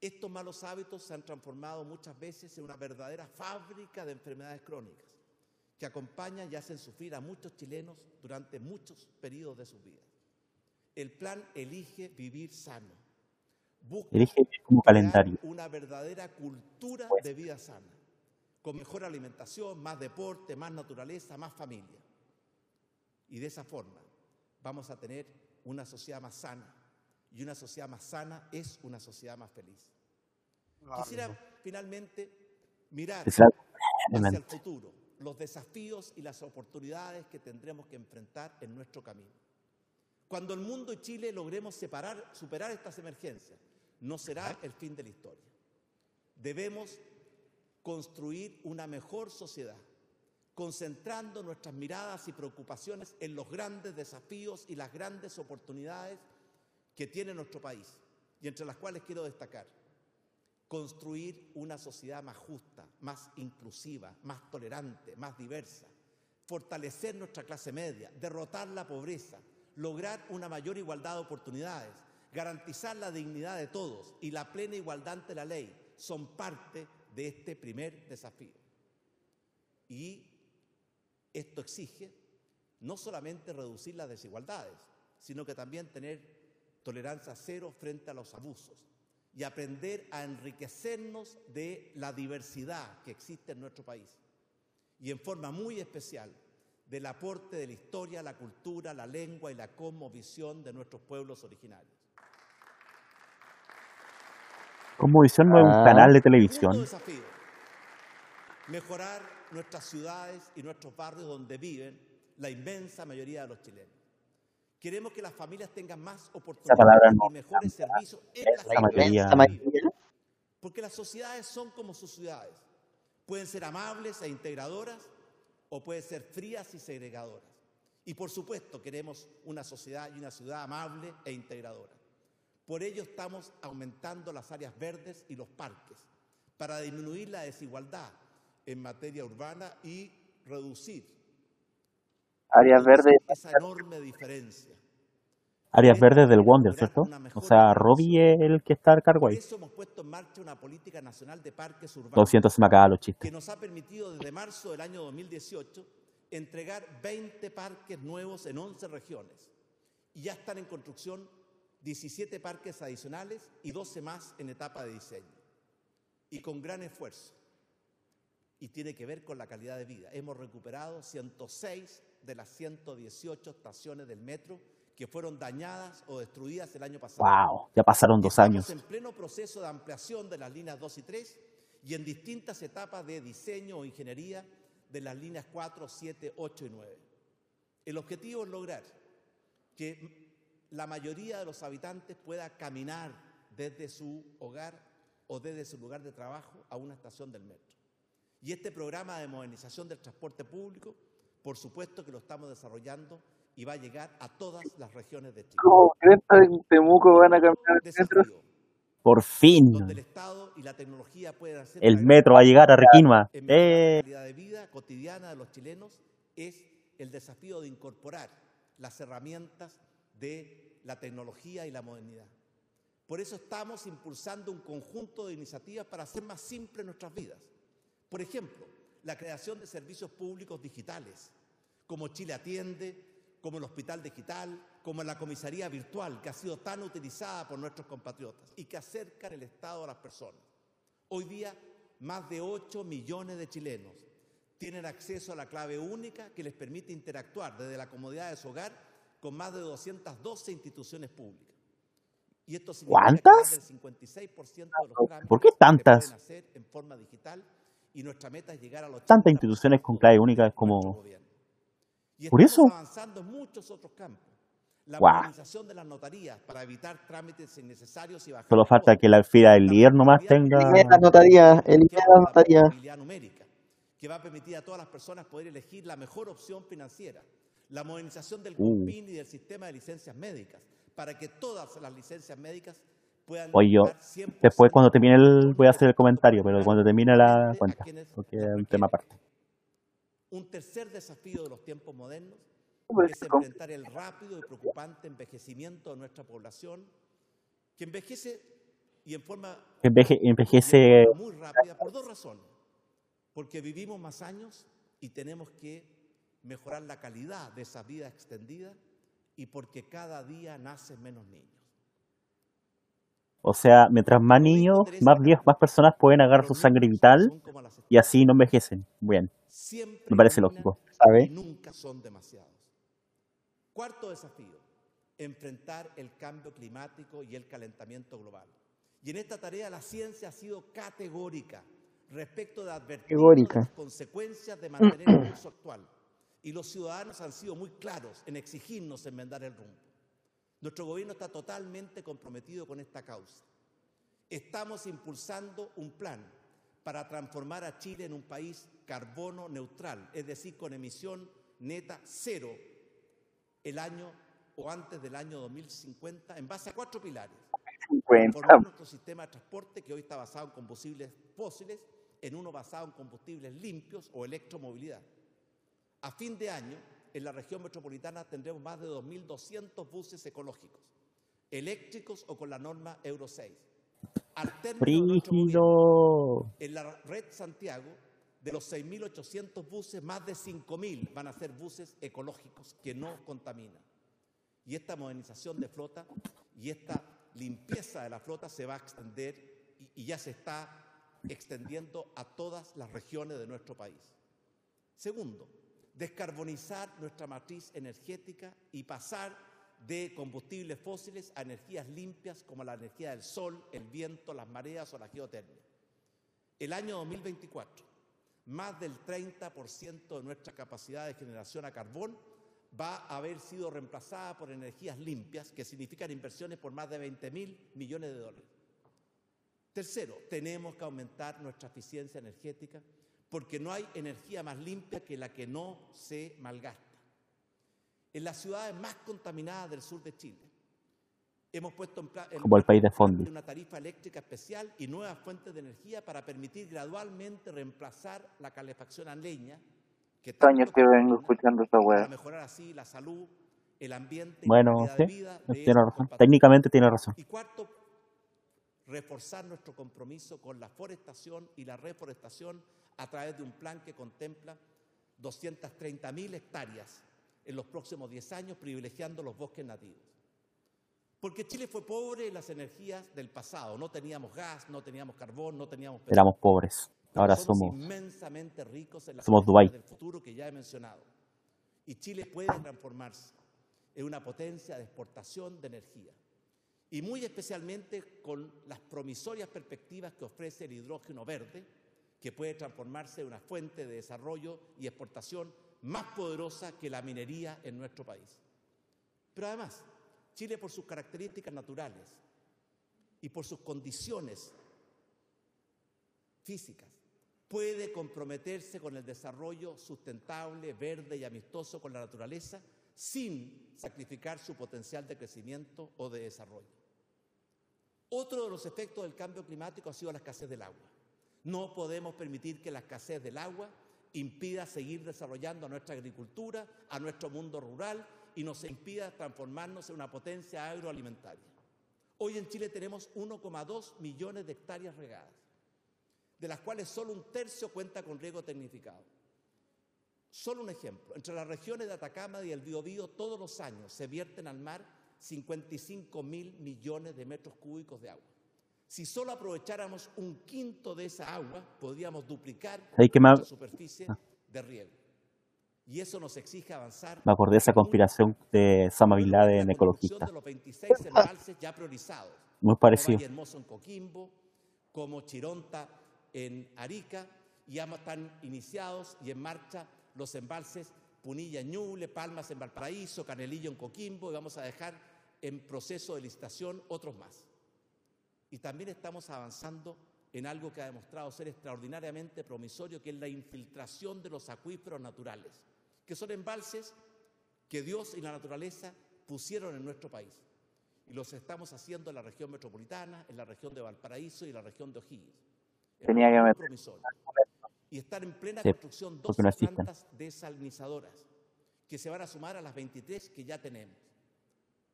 Estos malos hábitos se han transformado muchas veces en una verdadera fábrica de enfermedades crónicas que acompañan y hacen sufrir a muchos chilenos durante muchos periodos de sus vidas. El plan Elige Vivir Sano busca Elige como calendario. una verdadera cultura Pues. de vida sana, con mejor alimentación, más deporte, más naturaleza, más familia. Y de esa forma vamos a tener una sociedad más sana. Y una sociedad más sana es una sociedad más feliz. Quisiera finalmente mirar hacia el futuro, los desafíos y las oportunidades que tendremos que enfrentar en nuestro camino. Cuando el mundo y Chile logremos separar, superar estas emergencias, no será el fin de la historia. Debemos construir una mejor sociedad, concentrando nuestras miradas y preocupaciones en los grandes desafíos y las grandes oportunidades que tiene nuestro país, y entre las cuales quiero destacar construir una sociedad más justa, más inclusiva, más tolerante, más diversa, fortalecer nuestra clase media, derrotar la pobreza, lograr una mayor igualdad de oportunidades, garantizar la dignidad de todos y la plena igualdad ante la ley son parte de este primer desafío. Y esto exige no solamente reducir las desigualdades, sino que también tener tolerancia cero frente a los abusos y aprender a enriquecernos de la diversidad que existe en nuestro país y en forma muy especial del aporte de la historia, la cultura, la lengua y la cosmovisión de nuestros pueblos originarios. Cosmovisión no es un Ah. canal de televisión. desafío, mejorar nuestras ciudades y nuestros barrios donde viven la inmensa mayoría de los chilenos. Queremos que las familias tengan más oportunidades no y mejores servicios en la La mayoría. mayoría. Porque las sociedades son como sus ciudades. Pueden ser amables e integradoras o pueden ser frías y segregadoras. Y por supuesto queremos una sociedad y una ciudad amable e integradora. Por ello estamos aumentando las áreas verdes y los parques para disminuir la desigualdad en materia urbana y reducir Áreas verdes. esa enorme diferencia. Áreas verdes del Wonder, ¿cierto? O sea, Robbie es el que está al cargo ahí. eso hemos puesto en marcha una política nacional de parques urbanos. Lo siento, se me acaban los que chistes. nos ha permitido desde marzo del año 2018 entregar 20 parques nuevos en 11 regiones. Y ya están en construcción 17 parques adicionales y 12 más en etapa de diseño. Y con gran esfuerzo. Y tiene que ver con la calidad de vida. Hemos recuperado 106 de las 118 estaciones del metro que fueron dañadas o destruidas el año pasado. Wow, ya pasaron dos Estamos años. en pleno proceso de ampliación de las líneas 2 y 3 y en distintas etapas de diseño o ingeniería de las líneas 4, 7, 8 y 9. El objetivo es lograr que la mayoría de los habitantes pueda caminar desde su hogar o desde su lugar de trabajo a una estación del metro. Y este programa de modernización del transporte público, por supuesto que lo estamos desarrollando y va a llegar a todas las regiones de Chile. ¿Cómo en Temuco van a cambiar el Por fin. donde el Estado y la tecnología pueden hacer El metro va a llegar a Requinma. Eh, la calidad de vida cotidiana de los chilenos es el desafío de incorporar las herramientas de la tecnología y la modernidad. Por eso estamos impulsando un conjunto de iniciativas para hacer más simples nuestras vidas. Por ejemplo, la creación de servicios públicos digitales, como Chile Atiende, como el Hospital Digital, como la comisaría virtual, que ha sido tan utilizada por nuestros compatriotas y que acercan el Estado a las personas. Hoy día, más de 8 millones de chilenos tienen acceso a la clave única que les permite interactuar desde la comodidad de su hogar con más de 212 instituciones públicas. Y esto ¿Cuántas? más del 56% de los ¿Por qué tantas? hacer en forma digital y nuestra meta es llegar a los Tantas instituciones con clave única es como- Y ¿Por estamos eso? avanzando en muchos otros campos. La de las notarías para evitar trámites innecesarios y bajar Solo falta que la fila del líder nomás tenga. La notaría, elimina la notaría. portabilidad numérica, que va a permitir a todas las personas poder elegir la mejor opción financiera. La modernización del Uh. CUPIN y del sistema de licencias médicas, para que todas las licencias médicas puedan Oye, yo estar 100% después cuando termine el voy a hacer el comentario, pero cuando termine la cuenta, porque es un tema aparte. Un tercer desafío de los tiempos modernos es enfrentar el rápido y preocupante envejecimiento de nuestra población, que envejece y en forma Enveje- envejece muy rápida por dos razones. Porque vivimos más años y tenemos que mejorar la calidad de esa vida extendida y porque cada día nacen menos niños. O sea, mientras más niños, más viejos, más personas pueden agarrar su sangre vital y así no envejecen. Bien, Siempre me parece lógico. ¿Sabe? nunca son demasiados. Cuarto desafío, enfrentar el cambio climático y el calentamiento global. Y en esta tarea la ciencia ha sido categórica. respecto de advertir las consecuencias de mantener el curso actual. Y los ciudadanos han sido muy claros en exigirnos enmendar el rumbo. Nuestro gobierno está totalmente comprometido con esta causa. Estamos impulsando un plan para transformar a Chile en un país carbono neutral, es decir, con emisión neta cero el año o antes del año 2050, en base a cuatro pilares. 50. Transformar nuestro sistema de transporte, que hoy está basado en combustibles fósiles, en uno basado en combustibles limpios o electromovilidad. A fin de año, en la región metropolitana tendremos más de 2.200 buses ecológicos, eléctricos o con la norma Euro 6. Al término de nuestro gobierno, Brígido. en la red Santiago, de los 6.800 buses, más de 5.000 van a ser buses ecológicos que no contaminan. Y esta modernización de flota y esta limpieza de la flota se va a extender y, y ya se está extendiendo a todas las regiones de nuestro país. Segundo, descarbonizar nuestra matriz energética y pasar de combustibles fósiles a energías limpias como la energía del sol, el viento, las mareas o la geotermia. El año 2024, más del 30% de nuestra capacidad de generación a carbón va a haber sido reemplazada por energías limpias, que significan inversiones por más de 20 mil millones de dólares. Tercero, tenemos que aumentar nuestra eficiencia energética porque no hay energía más limpia que la que no se malgasta. En las ciudades más contaminadas del sur de Chile, hemos puesto en, en Como el país de Fondi. una tarifa eléctrica especial y nuevas fuentes de energía para permitir gradualmente reemplazar la calefacción a leña, que Estos años que vengo escuchando esta para weá. mejorar así la salud, el ambiente y Bueno, la calidad sí, de vida de tiene razón. Técnicamente tiene razón. Y cuarto, reforzar nuestro compromiso con la forestación y la reforestación a través de un plan que contempla 230.000 hectáreas en los próximos 10 años, privilegiando los bosques nativos. Porque Chile fue pobre en las energías del pasado. No teníamos gas, no teníamos carbón, no teníamos petróleo. Éramos pobres. Ahora somos, somos. inmensamente ricos en las somos Dubái. del futuro que ya he mencionado. Y Chile puede transformarse en una potencia de exportación de energía. Y muy especialmente con las promisorias perspectivas que ofrece el hidrógeno verde, que puede transformarse en una fuente de desarrollo y exportación más poderosa que la minería en nuestro país. Pero además, Chile por sus características naturales y por sus condiciones físicas, puede comprometerse con el desarrollo sustentable, verde y amistoso con la naturaleza sin sacrificar su potencial de crecimiento o de desarrollo. Otro de los efectos del cambio climático ha sido la escasez del agua. No podemos permitir que la escasez del agua impida seguir desarrollando a nuestra agricultura, a nuestro mundo rural y nos impida transformarnos en una potencia agroalimentaria. Hoy en Chile tenemos 1,2 millones de hectáreas regadas, de las cuales solo un tercio cuenta con riego tecnificado. Solo un ejemplo, entre las regiones de Atacama y el Biobío todos los años se vierten al mar 55 mil millones de metros cúbicos de agua. Si solo aprovecháramos un quinto de esa agua, podríamos duplicar ¿Sabéis qué me, nuestra superficie de riego. Y eso nos exige avanzar. me acordé de esa conspiración de Sama Bin Laden ecologista? de los 26 embalses ya priorizados, Muy como parecido. Valle Hermoso en Coquimbo, como Chironta en Arica, y ya están iniciados y en marcha los embalses Punilla en Ñuble, Palmas en Valparaíso, Canelillo en Coquimbo, y vamos a dejar en proceso de licitación otros más. Y también estamos avanzando en algo que ha demostrado ser extraordinariamente promisorio, que es la infiltración de los acuíferos naturales, que son embalses que Dios y la naturaleza pusieron en nuestro país. Y los estamos haciendo en la región metropolitana, en la región de Valparaíso y en la región de O'Higgins. Tenía que promisorio. Y están en plena Sí, construcción dos no plantas desalinizadoras que se van a sumar a las 23 que ya tenemos.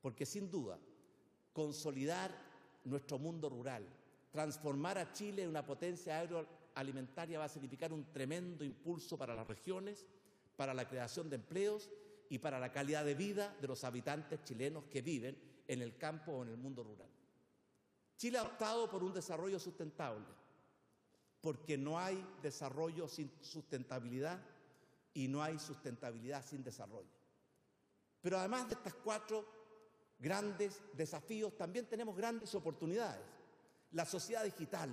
Porque sin duda, consolidar nuestro mundo rural, transformar a Chile en una potencia agroalimentaria va a significar un tremendo impulso para las regiones, para la creación de empleos y para la calidad de vida de los habitantes chilenos que viven en el campo o en el mundo rural. Chile ha optado por un desarrollo sustentable, porque no hay desarrollo sin sustentabilidad y no hay sustentabilidad sin desarrollo. Pero además de estas cuatro grandes desafíos, también tenemos grandes oportunidades. La sociedad digital,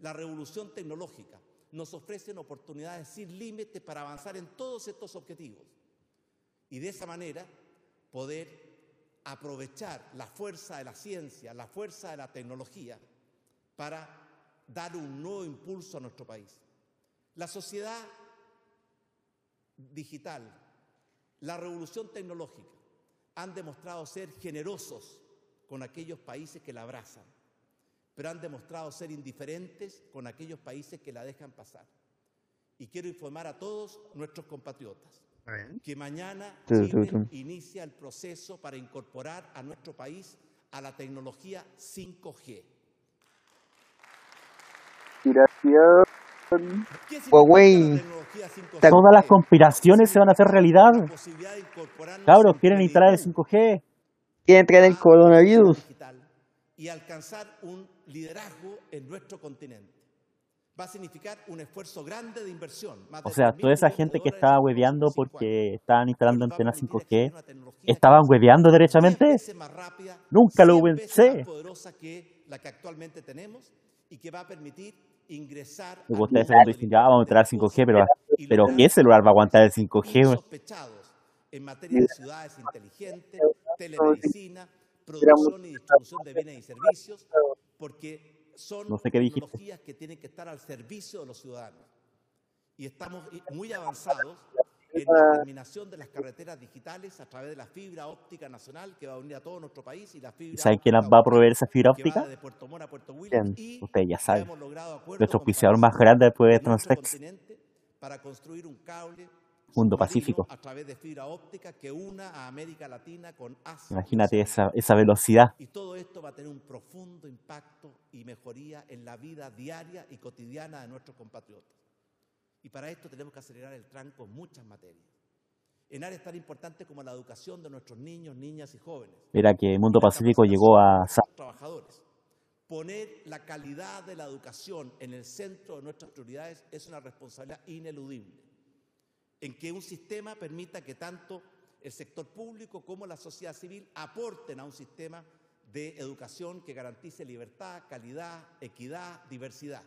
La revolución tecnológica nos ofrece oportunidades sin límites para avanzar en todos estos objetivos y de esa manera poder aprovechar la fuerza de la ciencia, la fuerza de la tecnología para dar un nuevo impulso a nuestro país. La sociedad digital, la revolución tecnológica han demostrado ser generosos con aquellos países que la abrazan, pero han demostrado ser indiferentes con aquellos países que la dejan pasar. Y quiero informar a todos nuestros compatriotas que mañana inicia el proceso para incorporar a nuestro país a la tecnología 5G. Huawei. Todas las conspiraciones se van a hacer realidad. Cabros, quieren instalar el 5G. Quieren traer el coronavirus. Y alcanzar un liderazgo en nuestro continente va a significar un esfuerzo grande de inversión. o sea, toda esa gente que estaba hueveando porque estaban instalando antenas 5G, ¿estaban hueveando derechamente? Nunca lo pensé. que la que actualmente tenemos y que va a permitir ingresar a ustedes dicen, ya vamos a entrar 5G, pero, pero ¿qué celular va a aguantar el 5G? en materia de ciudades inteligentes, telemedicina, producción y distribución de bienes y servicios, porque son no sé qué tecnologías que tienen que estar al servicio de los ciudadanos. Y estamos muy avanzados en la terminación de las carreteras digitales a través de la fibra óptica nacional que va a unir a todo nuestro país y la fibra ¿Saben quién va a proveer esa fibra óptica? De Puerto Mora a Puerto Ustedes ya saben. Nuestro auspiciador más grande después de Transfex. Para construir un cable mundo pacífico. A través de fibra óptica que una a América Latina con Asia. Imagínate esa, esa velocidad. Y todo esto va a tener un profundo impacto y mejoría en la vida diaria y cotidiana de nuestros compatriotas. Y para esto tenemos que acelerar el tranco en muchas materias. En áreas tan importantes como la educación de nuestros niños, niñas y jóvenes. Mira que el Mundo Pacífico llegó a... Trabajadores. Poner la calidad de la educación en el centro de nuestras prioridades es una responsabilidad ineludible en que un sistema permita que tanto el sector público como la sociedad civil aporten a un sistema de educación que garantice libertad, calidad, equidad, diversidad.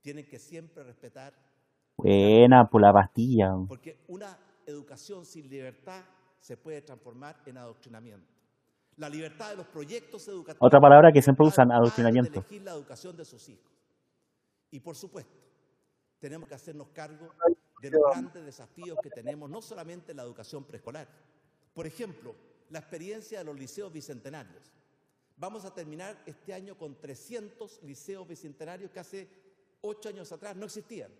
Tienen que siempre respetar. Buena por la pastilla. Porque una educación sin libertad se puede transformar en adoctrinamiento. La libertad de los proyectos educativos. Otra palabra que siempre usan, adoctrinamiento. elegir la educación de sus hijos. Y por supuesto, tenemos que hacernos cargo de los grandes desafíos que tenemos, no solamente en la educación preescolar. Por ejemplo, la experiencia de los liceos bicentenarios. Vamos a terminar este año con 300 liceos bicentenarios que hace ocho años atrás no existían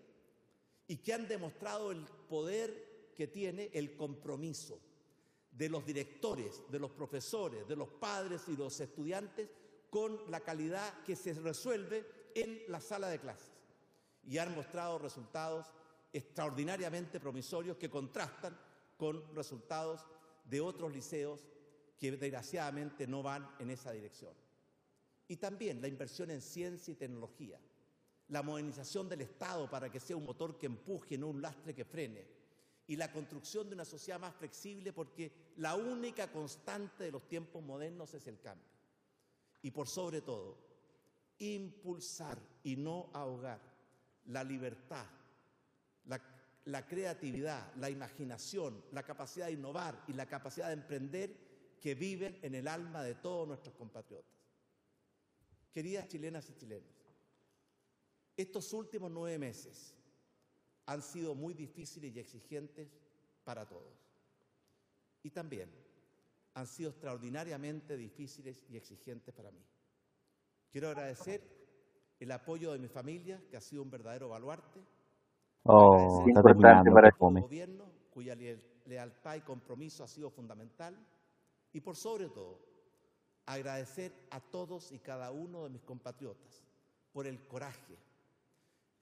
y que han demostrado el poder que tiene el compromiso de los directores, de los profesores, de los padres y los estudiantes con la calidad que se resuelve en la sala de clases y han mostrado resultados extraordinariamente promisorios que contrastan con resultados de otros liceos que desgraciadamente no van en esa dirección. Y también la inversión en ciencia y tecnología, la modernización del Estado para que sea un motor que empuje, no un lastre que frene, y la construcción de una sociedad más flexible porque la única constante de los tiempos modernos es el cambio. Y por sobre todo, impulsar y no ahogar la libertad, la, creatividad, la imaginación, la capacidad de innovar y la capacidad de emprender que viven en el alma de todos nuestros compatriotas. Queridas chilenas y chilenos, estos últimos nueve meses han sido muy difíciles y exigentes para todos. Y también han sido extraordinariamente difíciles y exigentes para mí. Quiero agradecer el apoyo de mi familia, que ha sido un verdadero baluarte. Oh, está terminando para el gobierno, cuya lealtad y compromiso ha sido fundamental. Y por sobre todo, agradecer a todos y cada uno de mis compatriotas por el coraje,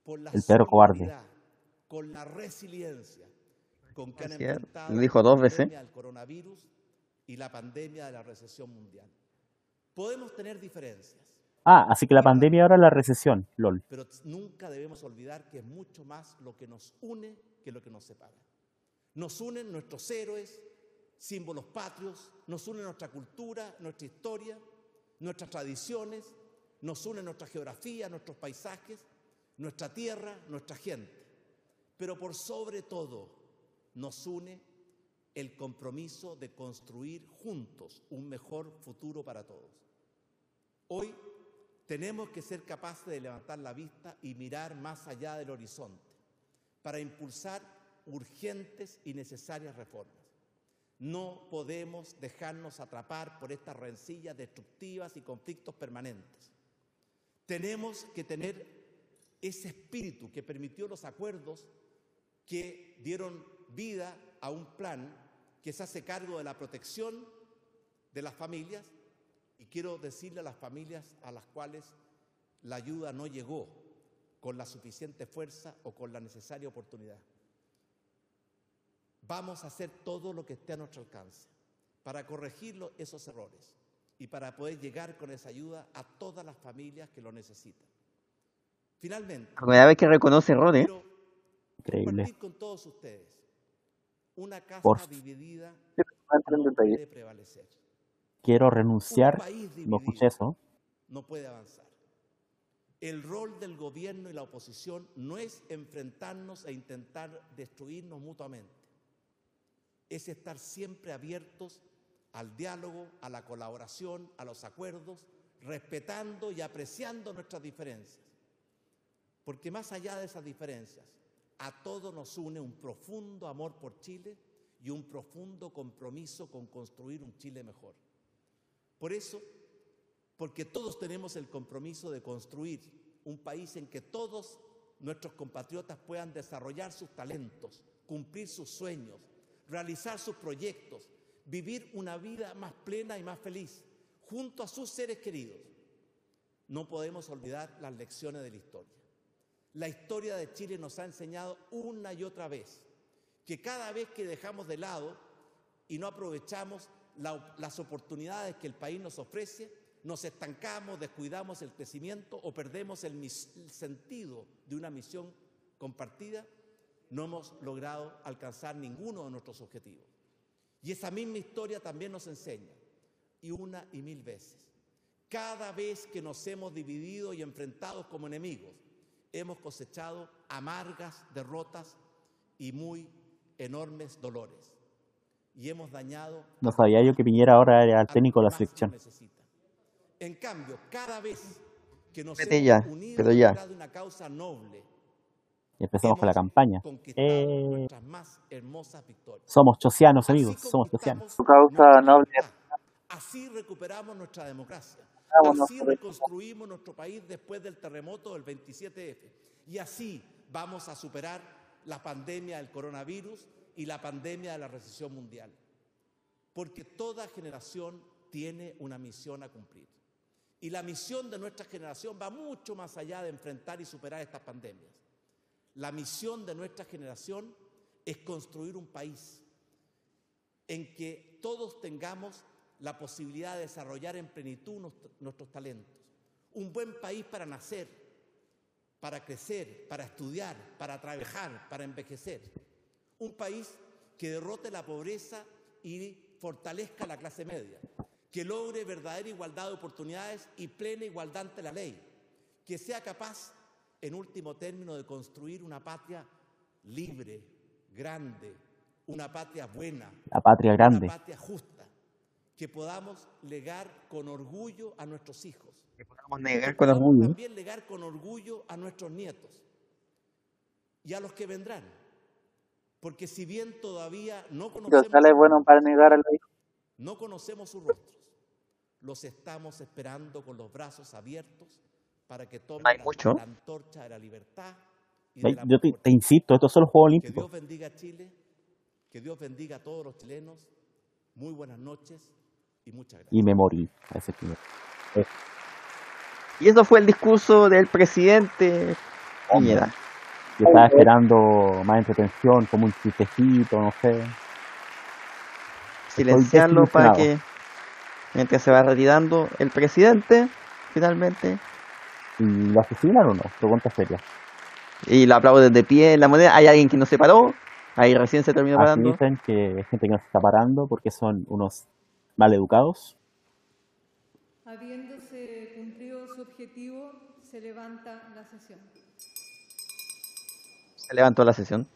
por la solidaridad, con la resiliencia con que han enfrentado dijo dos veces. la pandemia coronavirus y la pandemia de la recesión mundial. Podemos tener diferencias, Ah, así que la pandemia ahora es la recesión, LOL. Pero nunca debemos olvidar que es mucho más lo que nos une que lo que nos separa. Nos unen nuestros héroes, símbolos patrios, nos une nuestra cultura, nuestra historia, nuestras tradiciones, Nos une nuestra geografía, nuestros paisajes, nuestra tierra, nuestra gente. Pero por sobre todo nos une el compromiso de construir juntos un mejor futuro para todos. Hoy tenemos que ser capaces de levantar la vista y mirar más allá del horizonte para impulsar urgentes y necesarias reformas. No podemos dejarnos atrapar por estas rencillas destructivas y conflictos permanentes. Tenemos que tener ese espíritu que permitió los acuerdos que dieron vida a un plan que se hace cargo de la protección de las familias y quiero decirle a las familias a las cuales la ayuda no llegó con la suficiente fuerza o con la necesaria oportunidad. Vamos a hacer todo lo que esté a nuestro alcance para corregir esos errores y para poder llegar con esa ayuda a todas las familias que lo necesitan. Finalmente, Primera vez que reconoce errores. quiero Increíble. compartir con todos ustedes una casa Por- dividida puede prevalecer. Quiero Un renunciar. No escuché eso. no puede avanzar. El rol del gobierno y la oposición no es enfrentarnos e intentar destruirnos mutuamente. Es estar siempre abiertos al diálogo, a la colaboración, a los acuerdos, respetando y apreciando nuestras diferencias. Porque más allá de esas diferencias, a todos nos une un profundo amor por Chile y un profundo compromiso con construir un Chile mejor. Por eso, porque todos tenemos el compromiso de construir un país en que todos nuestros compatriotas puedan desarrollar sus talentos, cumplir sus sueños, realizar sus proyectos, vivir una vida más plena y más feliz, junto a sus seres queridos. No podemos olvidar las lecciones de la historia. La historia de Chile nos ha enseñado una y otra vez que cada vez que dejamos de lado y no aprovechamos la- las oportunidades que el país nos ofrece, nos estancamos, descuidamos el crecimiento o perdemos el, sentido de una misión compartida, no hemos logrado alcanzar ninguno de nuestros objetivos. Y esa misma historia también nos enseña, y una y mil veces, cada vez que nos hemos dividido y enfrentado como enemigos, hemos cosechado amargas derrotas y muy enormes dolores. Y hemos dañado No sabía yo que Piñera ahora era el técnico de la selección. En cambio, cada vez que nos Vete ya, pero ya. una causa noble, Y empezamos con la campaña. Eh, somos chocianos, amigos. Somos chocianos. Su causa noble. Así recuperamos nuestra democracia. Así reconstruimos nuestro país después del terremoto del 27F. Y así vamos a superar la pandemia del coronavirus y la pandemia de la recesión mundial. Porque toda generación tiene una misión a cumplir. Y la misión de nuestra generación va mucho más allá de enfrentar y superar estas pandemias. La misión de nuestra generación es construir un país en que todos tengamos la posibilidad de desarrollar en plenitud nuestro- nuestros talentos. Un buen país para nacer, para crecer, para estudiar, para trabajar, para envejecer. Un país que derrote la pobreza y fortalezca la clase media, que logre verdadera igualdad de oportunidades y plena igualdad ante la ley, que sea capaz, en último término, de construir una patria libre, grande, una patria buena, La patria grande. una patria justa, que podamos legar con orgullo a nuestros hijos. Que podamos negar que con podamos orgullo. También legar con orgullo a nuestros nietos y a los que vendrán. Porque si bien todavía no conocemos, es bueno para negar a la no conocemos sus rostros, los estamos esperando con los brazos abiertos para que tomen hay la, mucho. la antorcha de la libertad y de la Yo te, te insisto, estos son los Juegos Que Olímpicos. Dios bendiga a Chile, que Dios bendiga a todos los chilenos. Muy buenas noches y muchas gracias. Y me morí. Ese primero. Y eso fue el discurso del presidente Piñera. Yo estaba esperando más entretención, como un chistecito, no sé. Silenciarlo para que, mientras se va retirando el presidente, finalmente, ¿Y lo asesinan o no? Pregunta seria. y lo aplauden de pie en la moneda. Hay alguien que no se paró, ahí recién se terminó Así parando. dicen que hay gente que no se está parando porque son unos mal educados. Habiéndose cumplido su objetivo se levanta la sesión. Se levantó la sesión.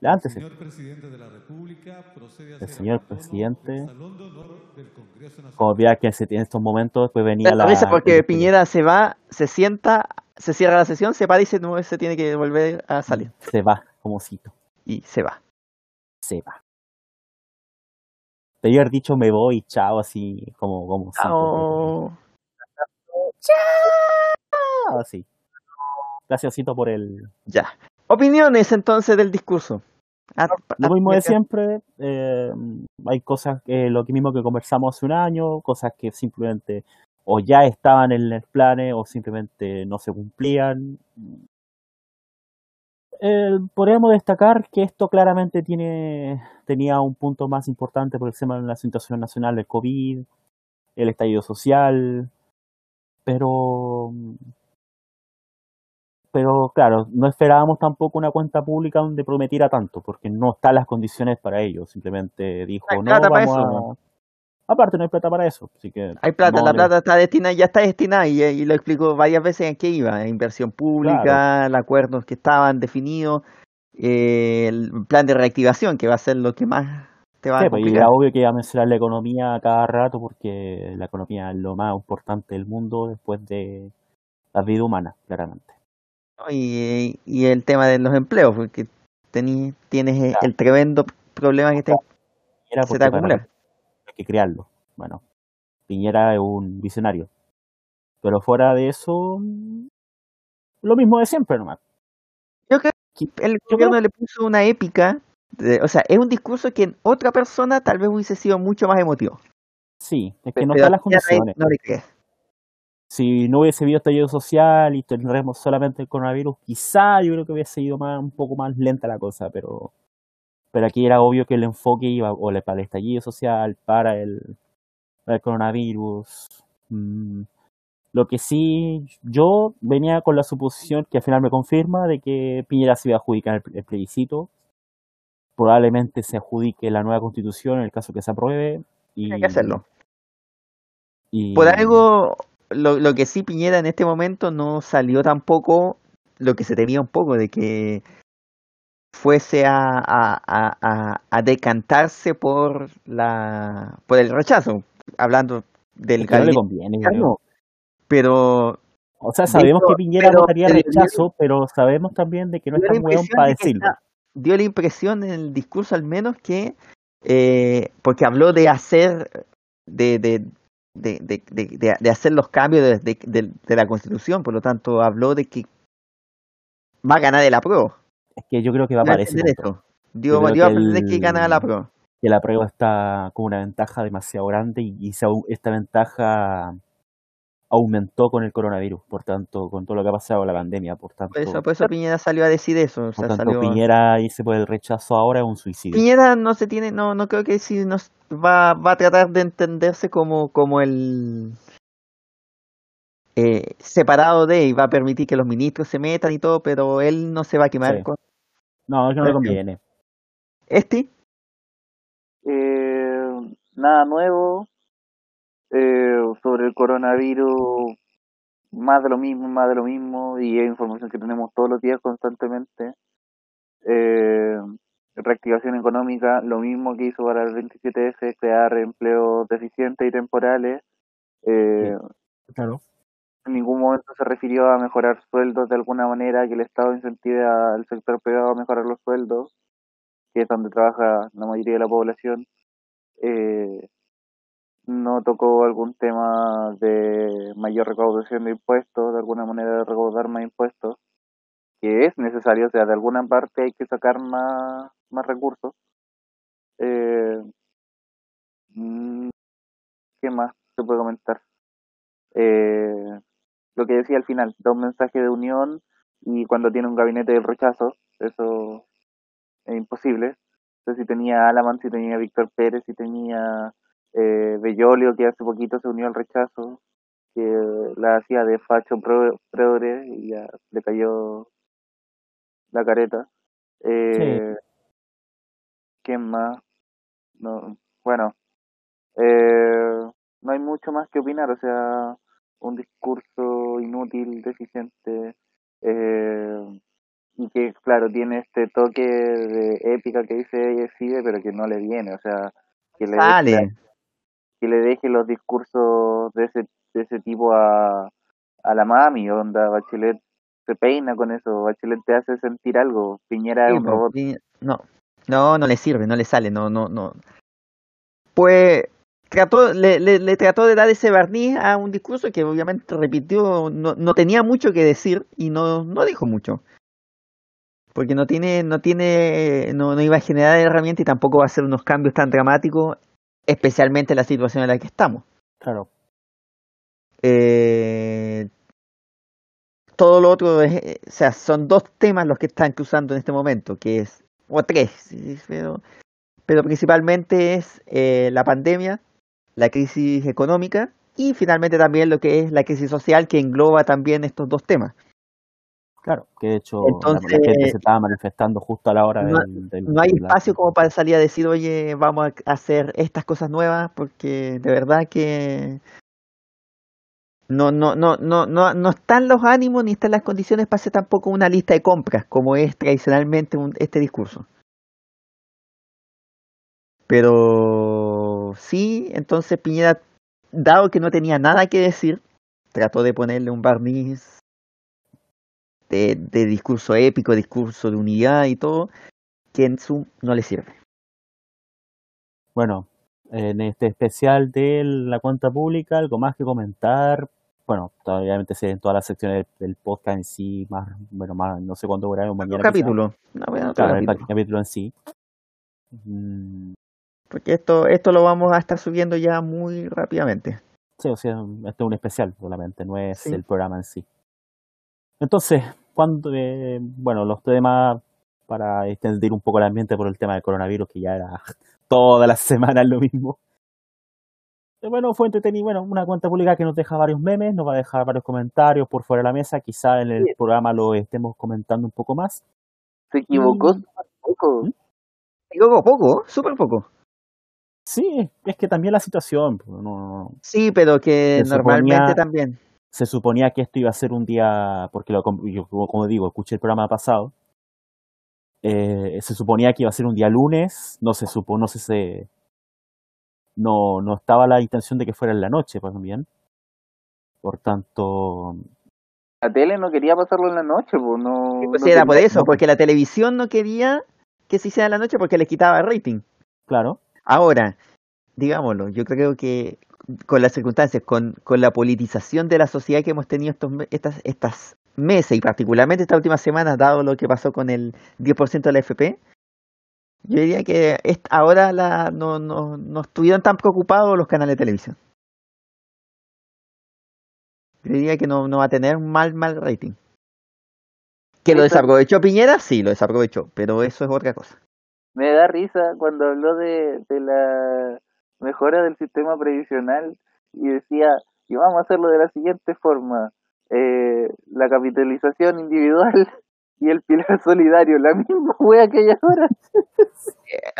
Levántese. Señor presidente de la República, procede a El señor presidente. Como veía que se- en estos momentos después venía la... da risa porque Piñera se va, se sienta, se cierra la sesión, se para y se, no, se tiene que volver a salir. Se va, como cito. Y se va. Se va. Debería haber dicho me voy, chao, así como... como cito, Chao. Chao, así. Gracias, Cito, por el... Ya. Opiniones entonces del discurso. Ah, Lo ah, mismo de siempre, eh, hay cosas, que lo mismo que conversamos hace un año, cosas que simplemente o ya estaban en el planes o simplemente no se cumplían. Eh, podríamos destacar que esto claramente tiene, tenía un punto más importante por el tema de la situación nacional del COVID, el estallido social, pero pero claro, no esperábamos tampoco una cuenta pública donde prometiera tanto, porque no están las condiciones para ello. Simplemente dijo, No no, plata para vamos a... Aparte, no hay plata para eso. Así que Hay plata, vamos la plata está destinada, ya está destinada y, y lo explicó varias veces en qué iba, inversión pública, el acuerdos que estaban definidos, eh, el plan de reactivación que va a ser lo que más te va Sí, a pues, y complicar. era obvio que iba a mencionar la economía a cada rato, porque la economía es lo más importante del mundo después de la vida humana, claramente. Y, y el tema de los empleos, porque tení- tienes eh, Claro. el tremendo problema que te, Piñera se te acumula. hay que crearlo. Bueno, Piñera es un visionario. Pero fuera de eso, lo mismo de siempre nomás. Yo creo que el gobierno le puso una épica, de- o sea, es un discurso que en otra persona tal vez hubiese sido mucho más emotivo. Sí, es que no están las condiciones. no le crees. Si no hubiese habido estallido social y tendremos solamente el coronavirus, quizá yo creo que hubiese ido más, un poco más lenta la cosa, pero, pero aquí era obvio que el enfoque iba o para el estallido social, para el, para el coronavirus. Mm, Lo que sí, yo venía con la suposición que al final me confirma de que Piñera se iba a adjudicar el, el plebiscito. Probablemente se adjudique la nueva constitución en el caso que se apruebe. Y, Hay que hacerlo. y- Por algo, lo, lo que sí Piñera en este momento no salió tampoco lo que se temía un poco de que fuese a, a, a, a- decantarse por la por el rechazo, hablando del es que no le conviene, interno. Pero O sea, sabemos hecho, que Piñera pero votaría rechazo, pero sabemos también de que no es dio la tan weón impresión para decirlo. está- dio la impresión en el discurso al menos que eh, porque habló de hacer de, de, de, de, de- de- hacer los cambios de, de- de- de la constitución, por lo tanto habló de que va a ganar el apruebo. Es que yo creo que va a punto. eso. Dio, Yo a que que gana el apruebo. Que la prueba está con una ventaja demasiado grande y, esta ventaja aumentó con el coronavirus, por tanto, con todo lo que ha pasado la pandemia, por tanto, Por eso, por eso Piñera salió a decir eso. o por sea, tanto salió- Piñera irse por el rechazo ahora es un suicidio. Piñera no se tiene, no, no creo que si nos va, va a tratar de entenderse como, como el eh, separado de y va a permitir que los ministros se metan y todo, pero él no se va a quemar Sí. con No, es que no le conviene. este. Eh, nada nuevo eh, sobre el coronavirus, más de lo mismo, más de lo mismo, y es información que tenemos todos los días constantemente. Eh, reactivación económica, lo mismo que hizo para el 27F, crear empleos deficientes y temporales. Eh, Claro. en ningún momento se refirió a mejorar sueldos de alguna manera, que el Estado incentive al sector privado a mejorar los sueldos, que es donde trabaja la mayoría de la población. Eh, no tocó algún tema de mayor recaudación de impuestos, de alguna manera de recaudar más impuestos, que es necesario, o sea, de alguna parte hay que sacar más, más recursos. Eh, mm, ¿Qué más se puede comentar? Eh, lo que decía al final, da un mensaje de unión y cuando tiene un gabinete del rechazo, eso es imposible. Sé si tenía Alaman, si tenía Víctor Pérez, si tenía eh, Bellolio, que hace poquito se unió al rechazo, que la hacía de facho pro- progre y ya le cayó la careta. Eh, ¿Quién más? No, bueno, eh, no hay mucho más que opinar, o sea, un discurso inútil, deficiente, eh, y que, claro, tiene este toque de épica que dice ella pero que no le viene, o sea, que le, Sale. Que le deje los discursos de ese, de ese tipo a, a la mami, onda, Bachelet se peina con eso, Bachelet te hace sentir algo, Piñera es Sí, un po, robot. No, no, no le sirve, no le sale, no, no, no. Pues trató, le, le, le trató de dar ese barniz a un discurso que obviamente repitió, no, no tenía mucho que decir y no, no dijo mucho. Porque no tiene, no tiene, no, no iba a generar herramientas y tampoco va a hacer unos cambios tan dramáticos, especialmente en la situación en la que estamos. Claro. Eh, todo lo otro es, o sea, son dos temas los que están cruzando en este momento, que es, o tres, pero, pero principalmente es eh, la pandemia, la crisis económica y finalmente también lo que es la crisis social que engloba también estos dos temas. Claro, que de hecho la- Entonces, la, gente se estaba manifestando justo a la hora no- del, del- No hay espacio como para salir a decir, oye, vamos a hacer estas cosas nuevas, porque de verdad que no, no, no, no, no, no están los ánimos ni están las condiciones para hacer tampoco una lista de compras, como es tradicionalmente un- este discurso. Pero sí, entonces Piñera, dado que no tenía nada que decir, trató de ponerle un barniz de, de discurso épico, discurso de unidad y todo, que en Zoom no le sirve. Bueno, en este especial de la cuenta pública, algo más que comentar. Bueno, obviamente se en todas las secciones del, del podcast en sí, más, bueno, más, no sé cuándo grabemos Un capítulo. No, bueno, otro Claro, el capítulo. capítulo en sí. Mm, Porque esto, esto lo vamos a estar subiendo ya muy rápidamente. Sí, o sea, esto es un especial solamente, no es Sí. el programa en sí. Entonces, cuando, eh, bueno, los temas para extender un poco el ambiente por el tema del coronavirus, que ya era todas las semanas lo mismo. Eh, Bueno, fue entretenido, bueno, una cuenta pública que nos deja varios memes, nos va a dejar varios comentarios por fuera de la mesa, quizá en el programa lo estemos comentando un poco más. Se equivocó Mm. poco. ¿Mm? Digo poco, súper poco. Sí, es que también la situación, pues, no, Sí, pero que Se normalmente suponía- también. Se suponía que esto iba a ser un día, porque lo, como digo, escuché el programa pasado, eh, se suponía que iba a ser un día lunes, no se supo, no sé se, no, no estaba la intención de que fuera en la noche, pues bien. Por tanto, La tele no quería pasarlo en la noche, pues no. Pues no era por eso, porque la televisión no quería que se hiciera en la noche porque le quitaba rating. claro, Ahora, digámoslo, yo creo que con las circunstancias, con, con la politización de la sociedad que hemos tenido estos, estas, estas meses y particularmente esta última semana, dado lo que pasó con el 10% de la FP, yo diría que ahora la, no, no, no estuvieron tan preocupados los canales de televisión. Yo diría que no, no va a tener un mal, mal rating. Que lo desaprovechó Piñera, sí, lo desaprovechó, pero eso es otra cosa. Me da risa cuando habló de, de la mejora del sistema previsional y decía, y vamos a hacerlo de la siguiente forma, eh, la capitalización individual y el pilar solidario, la misma wea que ella ahora.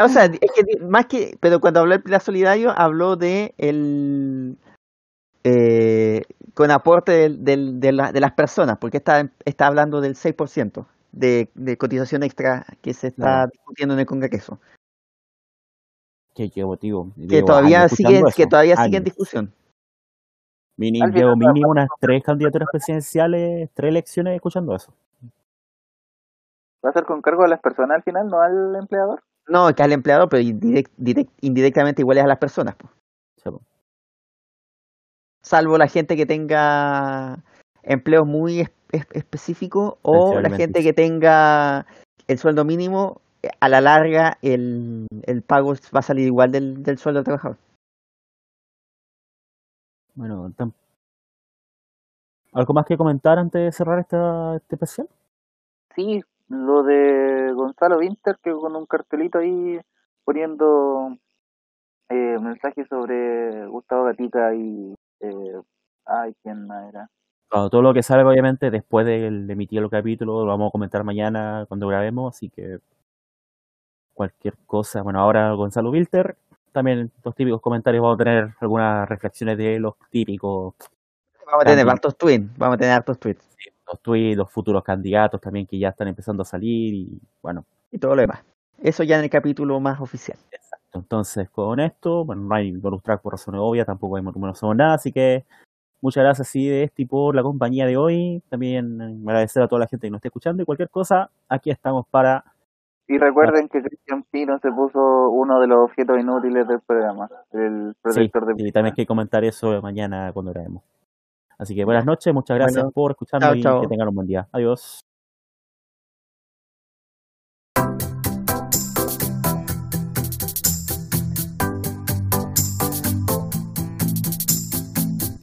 O sea, es que más que, pero cuando habló del pilar solidario, habló de el eh, con aporte del, del- de, la- de las personas, porque está, está hablando del 6% de, de cotización extra que se está discutiendo en el Congreso, que llevo, digo, que llevo todavía sigue, que todavía sigue en discusión. Llevo no- mínimo unas tres candidaturas presidenciales, tres elecciones escuchando eso. ¿Va a ser con cargo a las personas al final, no al empleador? No, que al empleador, pero indirect- direct- indirectamente igual es a las personas. sea, Salvo la gente que tenga empleos muy es- es- específicos o la gente que tenga el sueldo mínimo, a la larga el, el pago va a salir igual del, del sueldo del trabajador. Bueno, ¿algo más que comentar antes de cerrar esta, este especial? Sí, lo de Gonzalo Winter, que con un cartelito ahí poniendo eh, mensajes sobre Gustavo Gatica y... Eh, ay, ¿quién más era? Claro, todo lo que salga, obviamente, después de, de emitir el capítulo, lo vamos a comentar mañana cuando grabemos, así que cualquier cosa. Bueno, ahora Gonzalo Wilter, también los típicos comentarios, vamos a tener algunas reflexiones de los típicos Vamos a tener hartos tweets, vamos a tener hartos tweets los tweets, los futuros candidatos también que ya están empezando a salir y bueno, y todo lo demás. Eso ya en el capítulo más oficial. exacto. Entonces con esto, bueno, no hay bonus track por razones obvias, tampoco hay no somos nada, así que muchas gracias sí de este por la compañía de hoy. También agradecer a toda la gente que nos esté escuchando y cualquier cosa, aquí estamos para Y recuerden que Cristian Pino se puso uno de los objetos inútiles del programa, el Sí, protector de y también hay que comentar eso mañana cuando grabemos. Así que buenas noches, muchas gracias Bueno, por escucharnos chao, y chao. que tengan un buen día. Adiós.